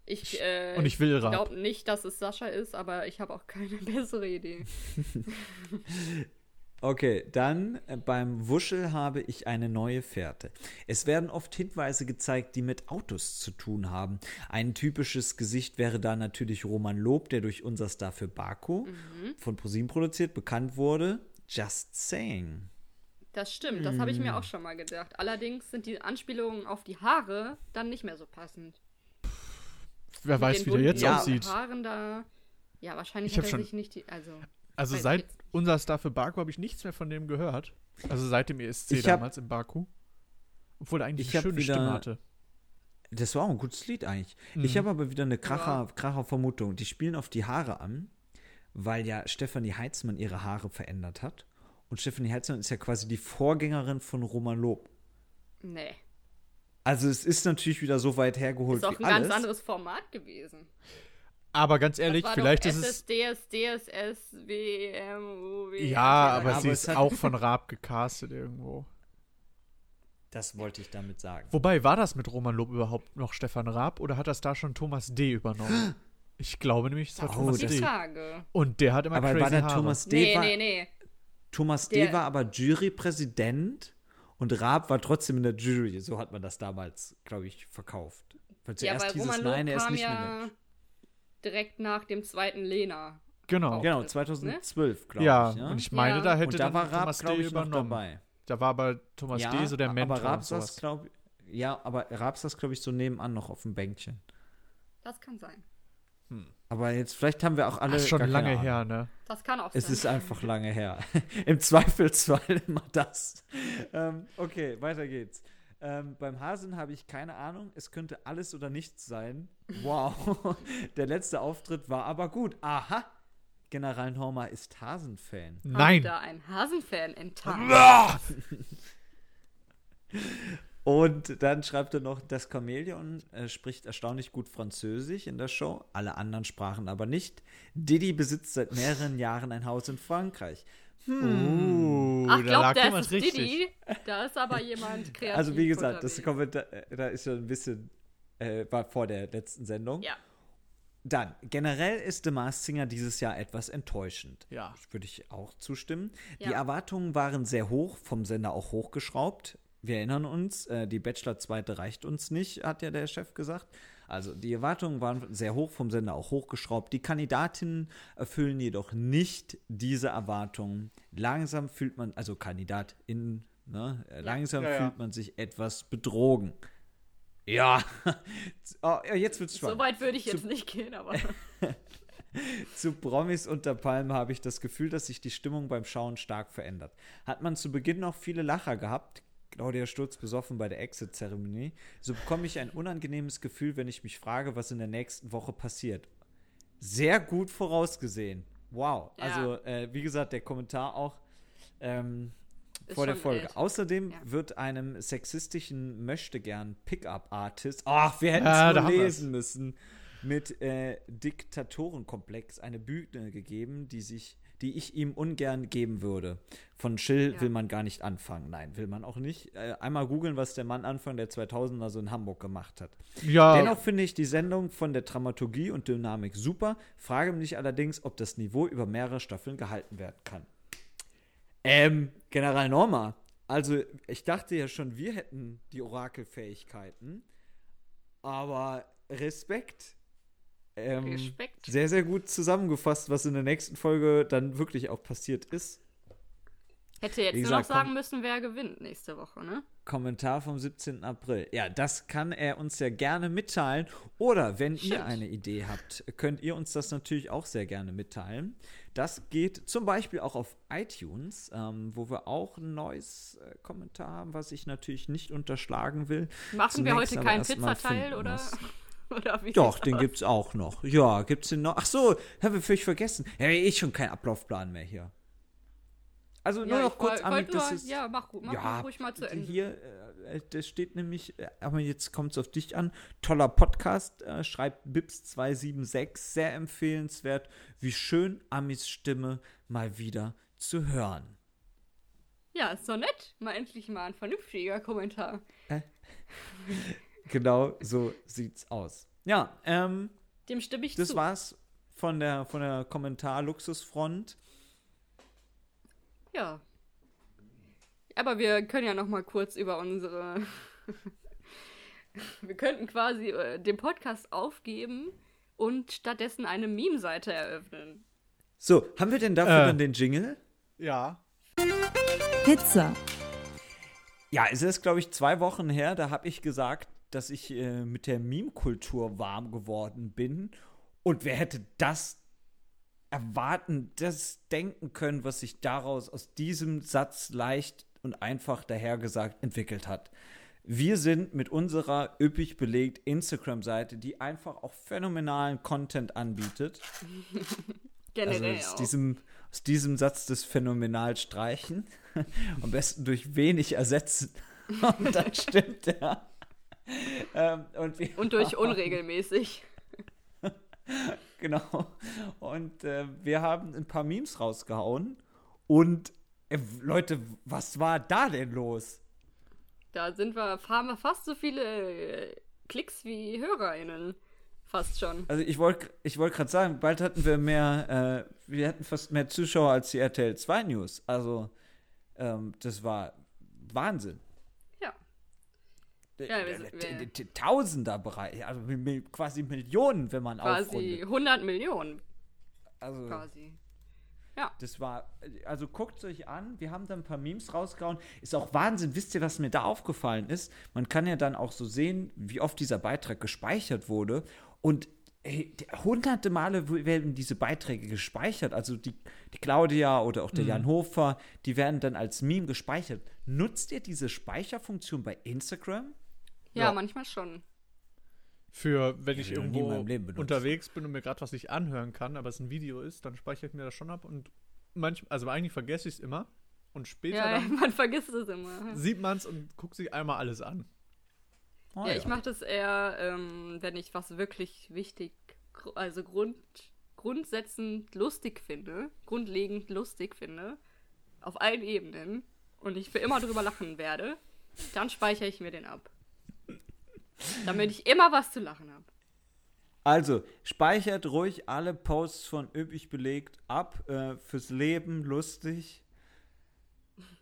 [SPEAKER 4] Ich, äh,
[SPEAKER 2] und ich will.
[SPEAKER 4] Ich glaube nicht, dass es Sascha ist, aber ich habe auch keine bessere Idee.
[SPEAKER 1] Okay, dann äh, beim Wuschel habe ich eine neue Fährte. Es werden oft Hinweise gezeigt, die mit Autos zu tun haben. Ein typisches Gesicht wäre da natürlich Roman Lob, der durch unser Star für Baku mhm. von ProSieben produziert bekannt wurde. Just saying.
[SPEAKER 4] Das stimmt, das habe ich mir mm. auch schon mal gedacht. Allerdings sind die Anspielungen auf die Haare dann nicht mehr so passend.
[SPEAKER 2] Wer mit weiß, wie der jetzt ja, aussieht.
[SPEAKER 4] Haaren da, ja, wahrscheinlich ich hat er sich nicht die, also
[SPEAKER 2] also seit unser Star für Baku habe ich nichts mehr von dem gehört. Also seit dem ESC hab, damals in Baku. Obwohl er eigentlich eine schöne wieder, Stimme hatte.
[SPEAKER 1] Das war auch ein gutes Lied eigentlich. Mhm. Ich habe aber wieder eine Kracher, Kracher Vermutung. Die spielen auf die Haare an, weil ja Stefanie Heitzmann ihre Haare verändert hat. Und Stefanie Heitzmann ist ja quasi die Vorgängerin von Roman Lob.
[SPEAKER 4] Nee.
[SPEAKER 1] Also es ist natürlich wieder so weit hergeholt. Ist
[SPEAKER 4] auch ein ganz anderes Format gewesen.
[SPEAKER 2] Aber ganz ehrlich, vielleicht ist es.
[SPEAKER 4] DSDS, DSS, WM,
[SPEAKER 2] WM. Ja, aber, aber sie ist auch von Raab gecastet irgendwo.
[SPEAKER 1] Das wollte ich damit sagen.
[SPEAKER 2] Wobei, war das mit Roman Lob überhaupt noch Stefan Raab oder hat das da schon Thomas D. übernommen? Ich glaube nämlich, es war oh, Thomas D.
[SPEAKER 4] Frage.
[SPEAKER 2] Und der hat immer
[SPEAKER 1] aber
[SPEAKER 2] crazy
[SPEAKER 1] war der
[SPEAKER 2] Haare.
[SPEAKER 1] Thomas D.
[SPEAKER 4] Nee,
[SPEAKER 1] war,
[SPEAKER 4] nee, nee.
[SPEAKER 1] Thomas der, D. war aber Jurypräsident und Raab war trotzdem in der Jury. So hat man das damals, glaube ich, verkauft. Weil zuerst ja, hieß es, nein, er ist nicht ja mehr
[SPEAKER 4] direkt nach dem zweiten Lena.
[SPEAKER 2] Genau.
[SPEAKER 1] Genau, 2012, ne? glaube
[SPEAKER 2] ja,
[SPEAKER 1] ich. Ja,
[SPEAKER 2] und ich meine, ja. da hätte
[SPEAKER 1] und da war Raab,
[SPEAKER 2] Thomas D.
[SPEAKER 1] Ich, übernommen. dabei.
[SPEAKER 2] Da war aber Thomas
[SPEAKER 1] ja,
[SPEAKER 2] D. so der Mentor.
[SPEAKER 1] Aber Raab saß, glaube ja, aber Raab saß, glaube ich, so nebenan noch auf dem Bänkchen.
[SPEAKER 4] Das kann sein.
[SPEAKER 1] Hm. Aber jetzt, vielleicht haben wir auch alle.
[SPEAKER 2] Das ist schon lange her, ne?
[SPEAKER 4] Das kann auch
[SPEAKER 1] es sein. Es ist einfach lange her. Im Zweifelsfall immer das. Ähm, okay, weiter geht's. Ähm, beim Hasen habe ich keine Ahnung. Es könnte alles oder nichts sein. Wow. Der letzte Auftritt war aber gut. Aha. General Norma ist Hasenfan.
[SPEAKER 2] Nein.
[SPEAKER 4] da ein Hasenfan in
[SPEAKER 1] Und dann schreibt er noch, das Chamäleon äh, spricht erstaunlich gut Französisch in der Show. Alle anderen sprachen aber nicht. Didi besitzt seit mehreren Jahren ein Haus in Frankreich.
[SPEAKER 2] Hm. Uh, Ach,
[SPEAKER 4] glaubt der ist richtig. Didi? Da ist aber jemand kreativ.
[SPEAKER 1] Also wie gesagt, das Kommentar, da ist schon ein bisschen, äh, war vor der letzten Sendung.
[SPEAKER 4] Ja.
[SPEAKER 1] Dann, generell ist The Masked Singer dieses Jahr etwas enttäuschend.
[SPEAKER 2] Ja.
[SPEAKER 1] Würde ich auch zustimmen. Ja. Die Erwartungen waren sehr hoch, vom Sender auch hochgeschraubt. Wir erinnern uns, äh, die Bachelor-Zweite reicht uns nicht, hat ja der Chef gesagt. Also die Erwartungen waren sehr hoch, vom Sender auch hochgeschraubt. Die Kandidatinnen erfüllen jedoch nicht diese Erwartungen. Langsam fühlt man, also KandidatInnen, ne? Ja. langsam ja, fühlt man sich etwas betrogen. Ja, oh, jetzt wird's spannend.
[SPEAKER 4] So weit würde ich jetzt Zu nicht gehen, aber.
[SPEAKER 1] Zu Promis unter Palmen habe ich das Gefühl, dass sich die Stimmung beim Schauen stark verändert. Hat man zu Beginn noch viele Lacher gehabt, Claudia Sturz besoffen bei der Exit-Zeremonie, so bekomme ich ein unangenehmes Gefühl, wenn ich mich frage, was in der nächsten Woche passiert. Sehr gut vorausgesehen. Wow. Ja. Also, äh, wie gesagt, der Kommentar auch ähm, vor der Folge. Alt. Außerdem ja. wird einem sexistischen Möchtegern Pickup-Artist, ach, wir hätten es ja, nur lesen müssen, mit äh, Diktatorenkomplex eine Bühne gegeben, die sich die ich ihm ungern geben würde. Von Schill ja. will man gar nicht anfangen. Nein, will man auch nicht. Äh, einmal googeln, was der Mann Anfang der 2000er so in Hamburg gemacht hat.
[SPEAKER 2] Ja.
[SPEAKER 1] Dennoch finde ich die Sendung von der Dramaturgie und Dynamik super, frage mich allerdings, ob das Niveau über mehrere Staffeln gehalten werden kann. Ähm, General Norma, also ich dachte ja schon, wir hätten die Orakelfähigkeiten, aber Respekt. Ähm,
[SPEAKER 4] Respekt.
[SPEAKER 1] Sehr, sehr gut zusammengefasst, was in der nächsten Folge dann wirklich auch passiert ist.
[SPEAKER 4] Hätte jetzt
[SPEAKER 1] Wie
[SPEAKER 4] nur
[SPEAKER 1] gesagt,
[SPEAKER 4] noch sagen müssen, wer gewinnt nächste Woche, ne?
[SPEAKER 1] Kommentar vom 17. April. Ja, das kann er uns ja gerne mitteilen. Oder wenn ihr
[SPEAKER 4] Stimmt.
[SPEAKER 1] eine Idee habt, könnt ihr uns das natürlich auch sehr gerne mitteilen. Das geht zum Beispiel auch auf iTunes, ähm, wo wir auch ein neues äh, Kommentar haben, was ich natürlich nicht unterschlagen will.
[SPEAKER 4] Machen wir
[SPEAKER 1] Zunächst
[SPEAKER 4] heute
[SPEAKER 1] aber
[SPEAKER 4] keinen Pizzateil oder?
[SPEAKER 1] muss.
[SPEAKER 4] oder wie
[SPEAKER 1] Doch, den
[SPEAKER 4] aus?
[SPEAKER 1] gibt's auch noch. Ja, gibt's den noch? Ach so, wir völlig vergessen. Ja, eh schon kein Ablaufplan mehr hier. Also nur
[SPEAKER 4] Ja,
[SPEAKER 1] noch
[SPEAKER 4] ich
[SPEAKER 1] kurz,
[SPEAKER 4] wollt-
[SPEAKER 1] Ami,
[SPEAKER 4] wollt
[SPEAKER 1] das
[SPEAKER 4] nur-
[SPEAKER 1] ist
[SPEAKER 4] ja, mach gut, mach
[SPEAKER 1] ja,
[SPEAKER 4] ruhig mal zu Ende.
[SPEAKER 1] Hier, äh, das steht nämlich, äh, aber jetzt kommt es auf dich an. Toller Podcast, äh, schreibt Bips276, sehr empfehlenswert. Wie schön Amis Stimme mal wieder zu hören.
[SPEAKER 4] Ja, ist doch nett. Mal endlich mal ein vernünftiger Kommentar.
[SPEAKER 1] Genau so sieht's aus. Ja, ähm,
[SPEAKER 4] Dem stimme ich
[SPEAKER 1] das
[SPEAKER 4] zu.
[SPEAKER 1] war's von der, von der Kommentar-Luxusfront.
[SPEAKER 4] Ja. Aber wir können ja noch mal kurz über unsere. wir könnten quasi äh, den Podcast aufgeben und stattdessen eine Meme-Seite eröffnen.
[SPEAKER 1] So, haben wir denn dafür
[SPEAKER 2] Äh.
[SPEAKER 1] dann den Jingle?
[SPEAKER 2] Ja.
[SPEAKER 3] Pizza,
[SPEAKER 1] Ja, es ist, glaube ich, zwei Wochen her, da habe ich gesagt, dass ich äh, mit der Meme-Kultur warm geworden bin. Und wer hätte das erwarten, das denken können, was sich daraus aus diesem Satz leicht und einfach dahergesagt entwickelt hat. Wir sind mit unserer üppig belegt Instagram-Seite, die einfach auch phänomenalen Content anbietet. Also
[SPEAKER 4] Generell
[SPEAKER 1] aus
[SPEAKER 4] auch.
[SPEAKER 1] diesem, aus diesem Satz des Phänomenal streichen. Am besten durch wenig ersetzen. Und dann stimmt er. Ähm, und,
[SPEAKER 4] und durch unregelmäßig.
[SPEAKER 1] genau. Und äh, wir haben ein paar Memes rausgehauen. Und äh, Leute, was war da denn los?
[SPEAKER 4] Da sind wir, haben wir fast so viele äh, Klicks wie HörerInnen. Fast schon.
[SPEAKER 1] Also ich wollte ich wollt gerade sagen, bald hatten wir mehr, äh, wir hatten fast mehr Zuschauer als die RTL 2 News. Also ähm, das war Wahnsinn.
[SPEAKER 4] Ja.
[SPEAKER 1] Der-
[SPEAKER 4] Ja, wir
[SPEAKER 1] der-
[SPEAKER 4] sind-
[SPEAKER 1] der-
[SPEAKER 4] wir-
[SPEAKER 1] der Tausenderbereich, also quasi Millionen, wenn man
[SPEAKER 4] Quasi
[SPEAKER 1] aufrundet.
[SPEAKER 4] 100 Millionen.
[SPEAKER 1] Also
[SPEAKER 4] Quasi.
[SPEAKER 1] das war, also guckt es euch an, wir haben da ein paar Memes rausgehauen. Ist auch Wahnsinn, wisst ihr, was mir da aufgefallen ist? Man kann ja dann auch so sehen, wie oft dieser Beitrag gespeichert wurde. Und ey, hunderte Male werden diese Beiträge gespeichert. Also die, die Claudia oder auch der Jan Hofer, die werden dann als Meme gespeichert. Nutzt ihr diese Speicherfunktion bei Instagram?
[SPEAKER 4] Ja,
[SPEAKER 1] Ja.
[SPEAKER 4] manchmal schon.
[SPEAKER 2] Für, wenn ich
[SPEAKER 1] ich
[SPEAKER 2] irgendwo unterwegs bin und mir gerade was nicht anhören kann, aber es ein Video ist, dann speichere ich mir das schon ab und manchmal, also eigentlich vergesse ich es immer und später
[SPEAKER 4] Ja,
[SPEAKER 2] dann
[SPEAKER 4] man vergisst es immer.
[SPEAKER 2] sieht man es und guckt sich einmal alles an.
[SPEAKER 1] Oh,
[SPEAKER 4] ja, ich mache das eher, ähm, wenn ich was wirklich wichtig, also Grund, grundsätzend lustig finde, grundlegend lustig finde, auf allen Ebenen und ich für immer drüber lachen werde, dann speichere ich mir den ab. Damit ich immer was zu lachen habe.
[SPEAKER 1] Also, speichert ruhig alle Posts von üppig belegt ab. Äh, fürs Leben lustig.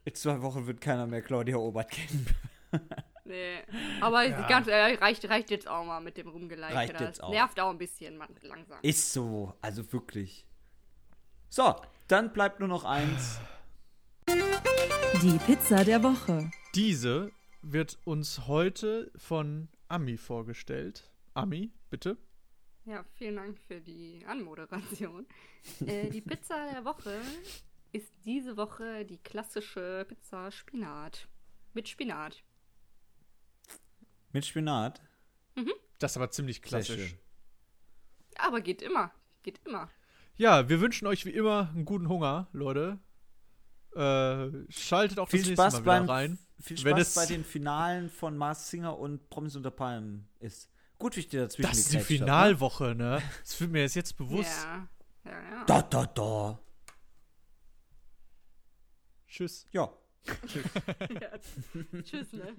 [SPEAKER 1] In zwei Wochen wird keiner mehr Claudia Obert kennen.
[SPEAKER 4] Nee. Aber ganz ehrlich, reicht, reicht jetzt auch mal mit dem Rumgeleiche.
[SPEAKER 1] Reicht
[SPEAKER 4] Das
[SPEAKER 1] jetzt auch.
[SPEAKER 4] nervt auch ein bisschen man, langsam.
[SPEAKER 1] Ist so, also wirklich. So, dann bleibt nur noch eins.
[SPEAKER 3] die Pizza der Woche.
[SPEAKER 2] Diese wird uns heute von Ami vorgestellt. Ami, bitte.
[SPEAKER 4] Ja, vielen Dank für die Anmoderation. äh, die Pizza der Woche ist diese Woche die klassische Pizza Spinat. Mit Spinat.
[SPEAKER 1] Mit Spinat.
[SPEAKER 2] Das ist aber ziemlich klassisch.
[SPEAKER 4] Aber geht immer. Geht immer.
[SPEAKER 2] Ja, wir wünschen euch wie immer einen guten Hunger, Leute. Äh, schaltet auch
[SPEAKER 1] Viel
[SPEAKER 2] das nächste
[SPEAKER 1] Spaß,
[SPEAKER 2] Mal wieder rein.
[SPEAKER 1] Viel
[SPEAKER 2] Wenn
[SPEAKER 1] Spaß
[SPEAKER 2] es-
[SPEAKER 1] bei den Finalen von Mars Singer und Promis unter Palmen ist. Gut, wie ich dir dazwischen
[SPEAKER 2] Das ist die
[SPEAKER 1] gegrätscht hab, ne?
[SPEAKER 2] Finalwoche, ne? Das wird mir jetzt, jetzt bewusst.
[SPEAKER 4] Ja. Ja, ja.
[SPEAKER 1] Da, da, da.
[SPEAKER 2] Tschüss.
[SPEAKER 1] Ja.
[SPEAKER 4] ja. Tschüss, ne?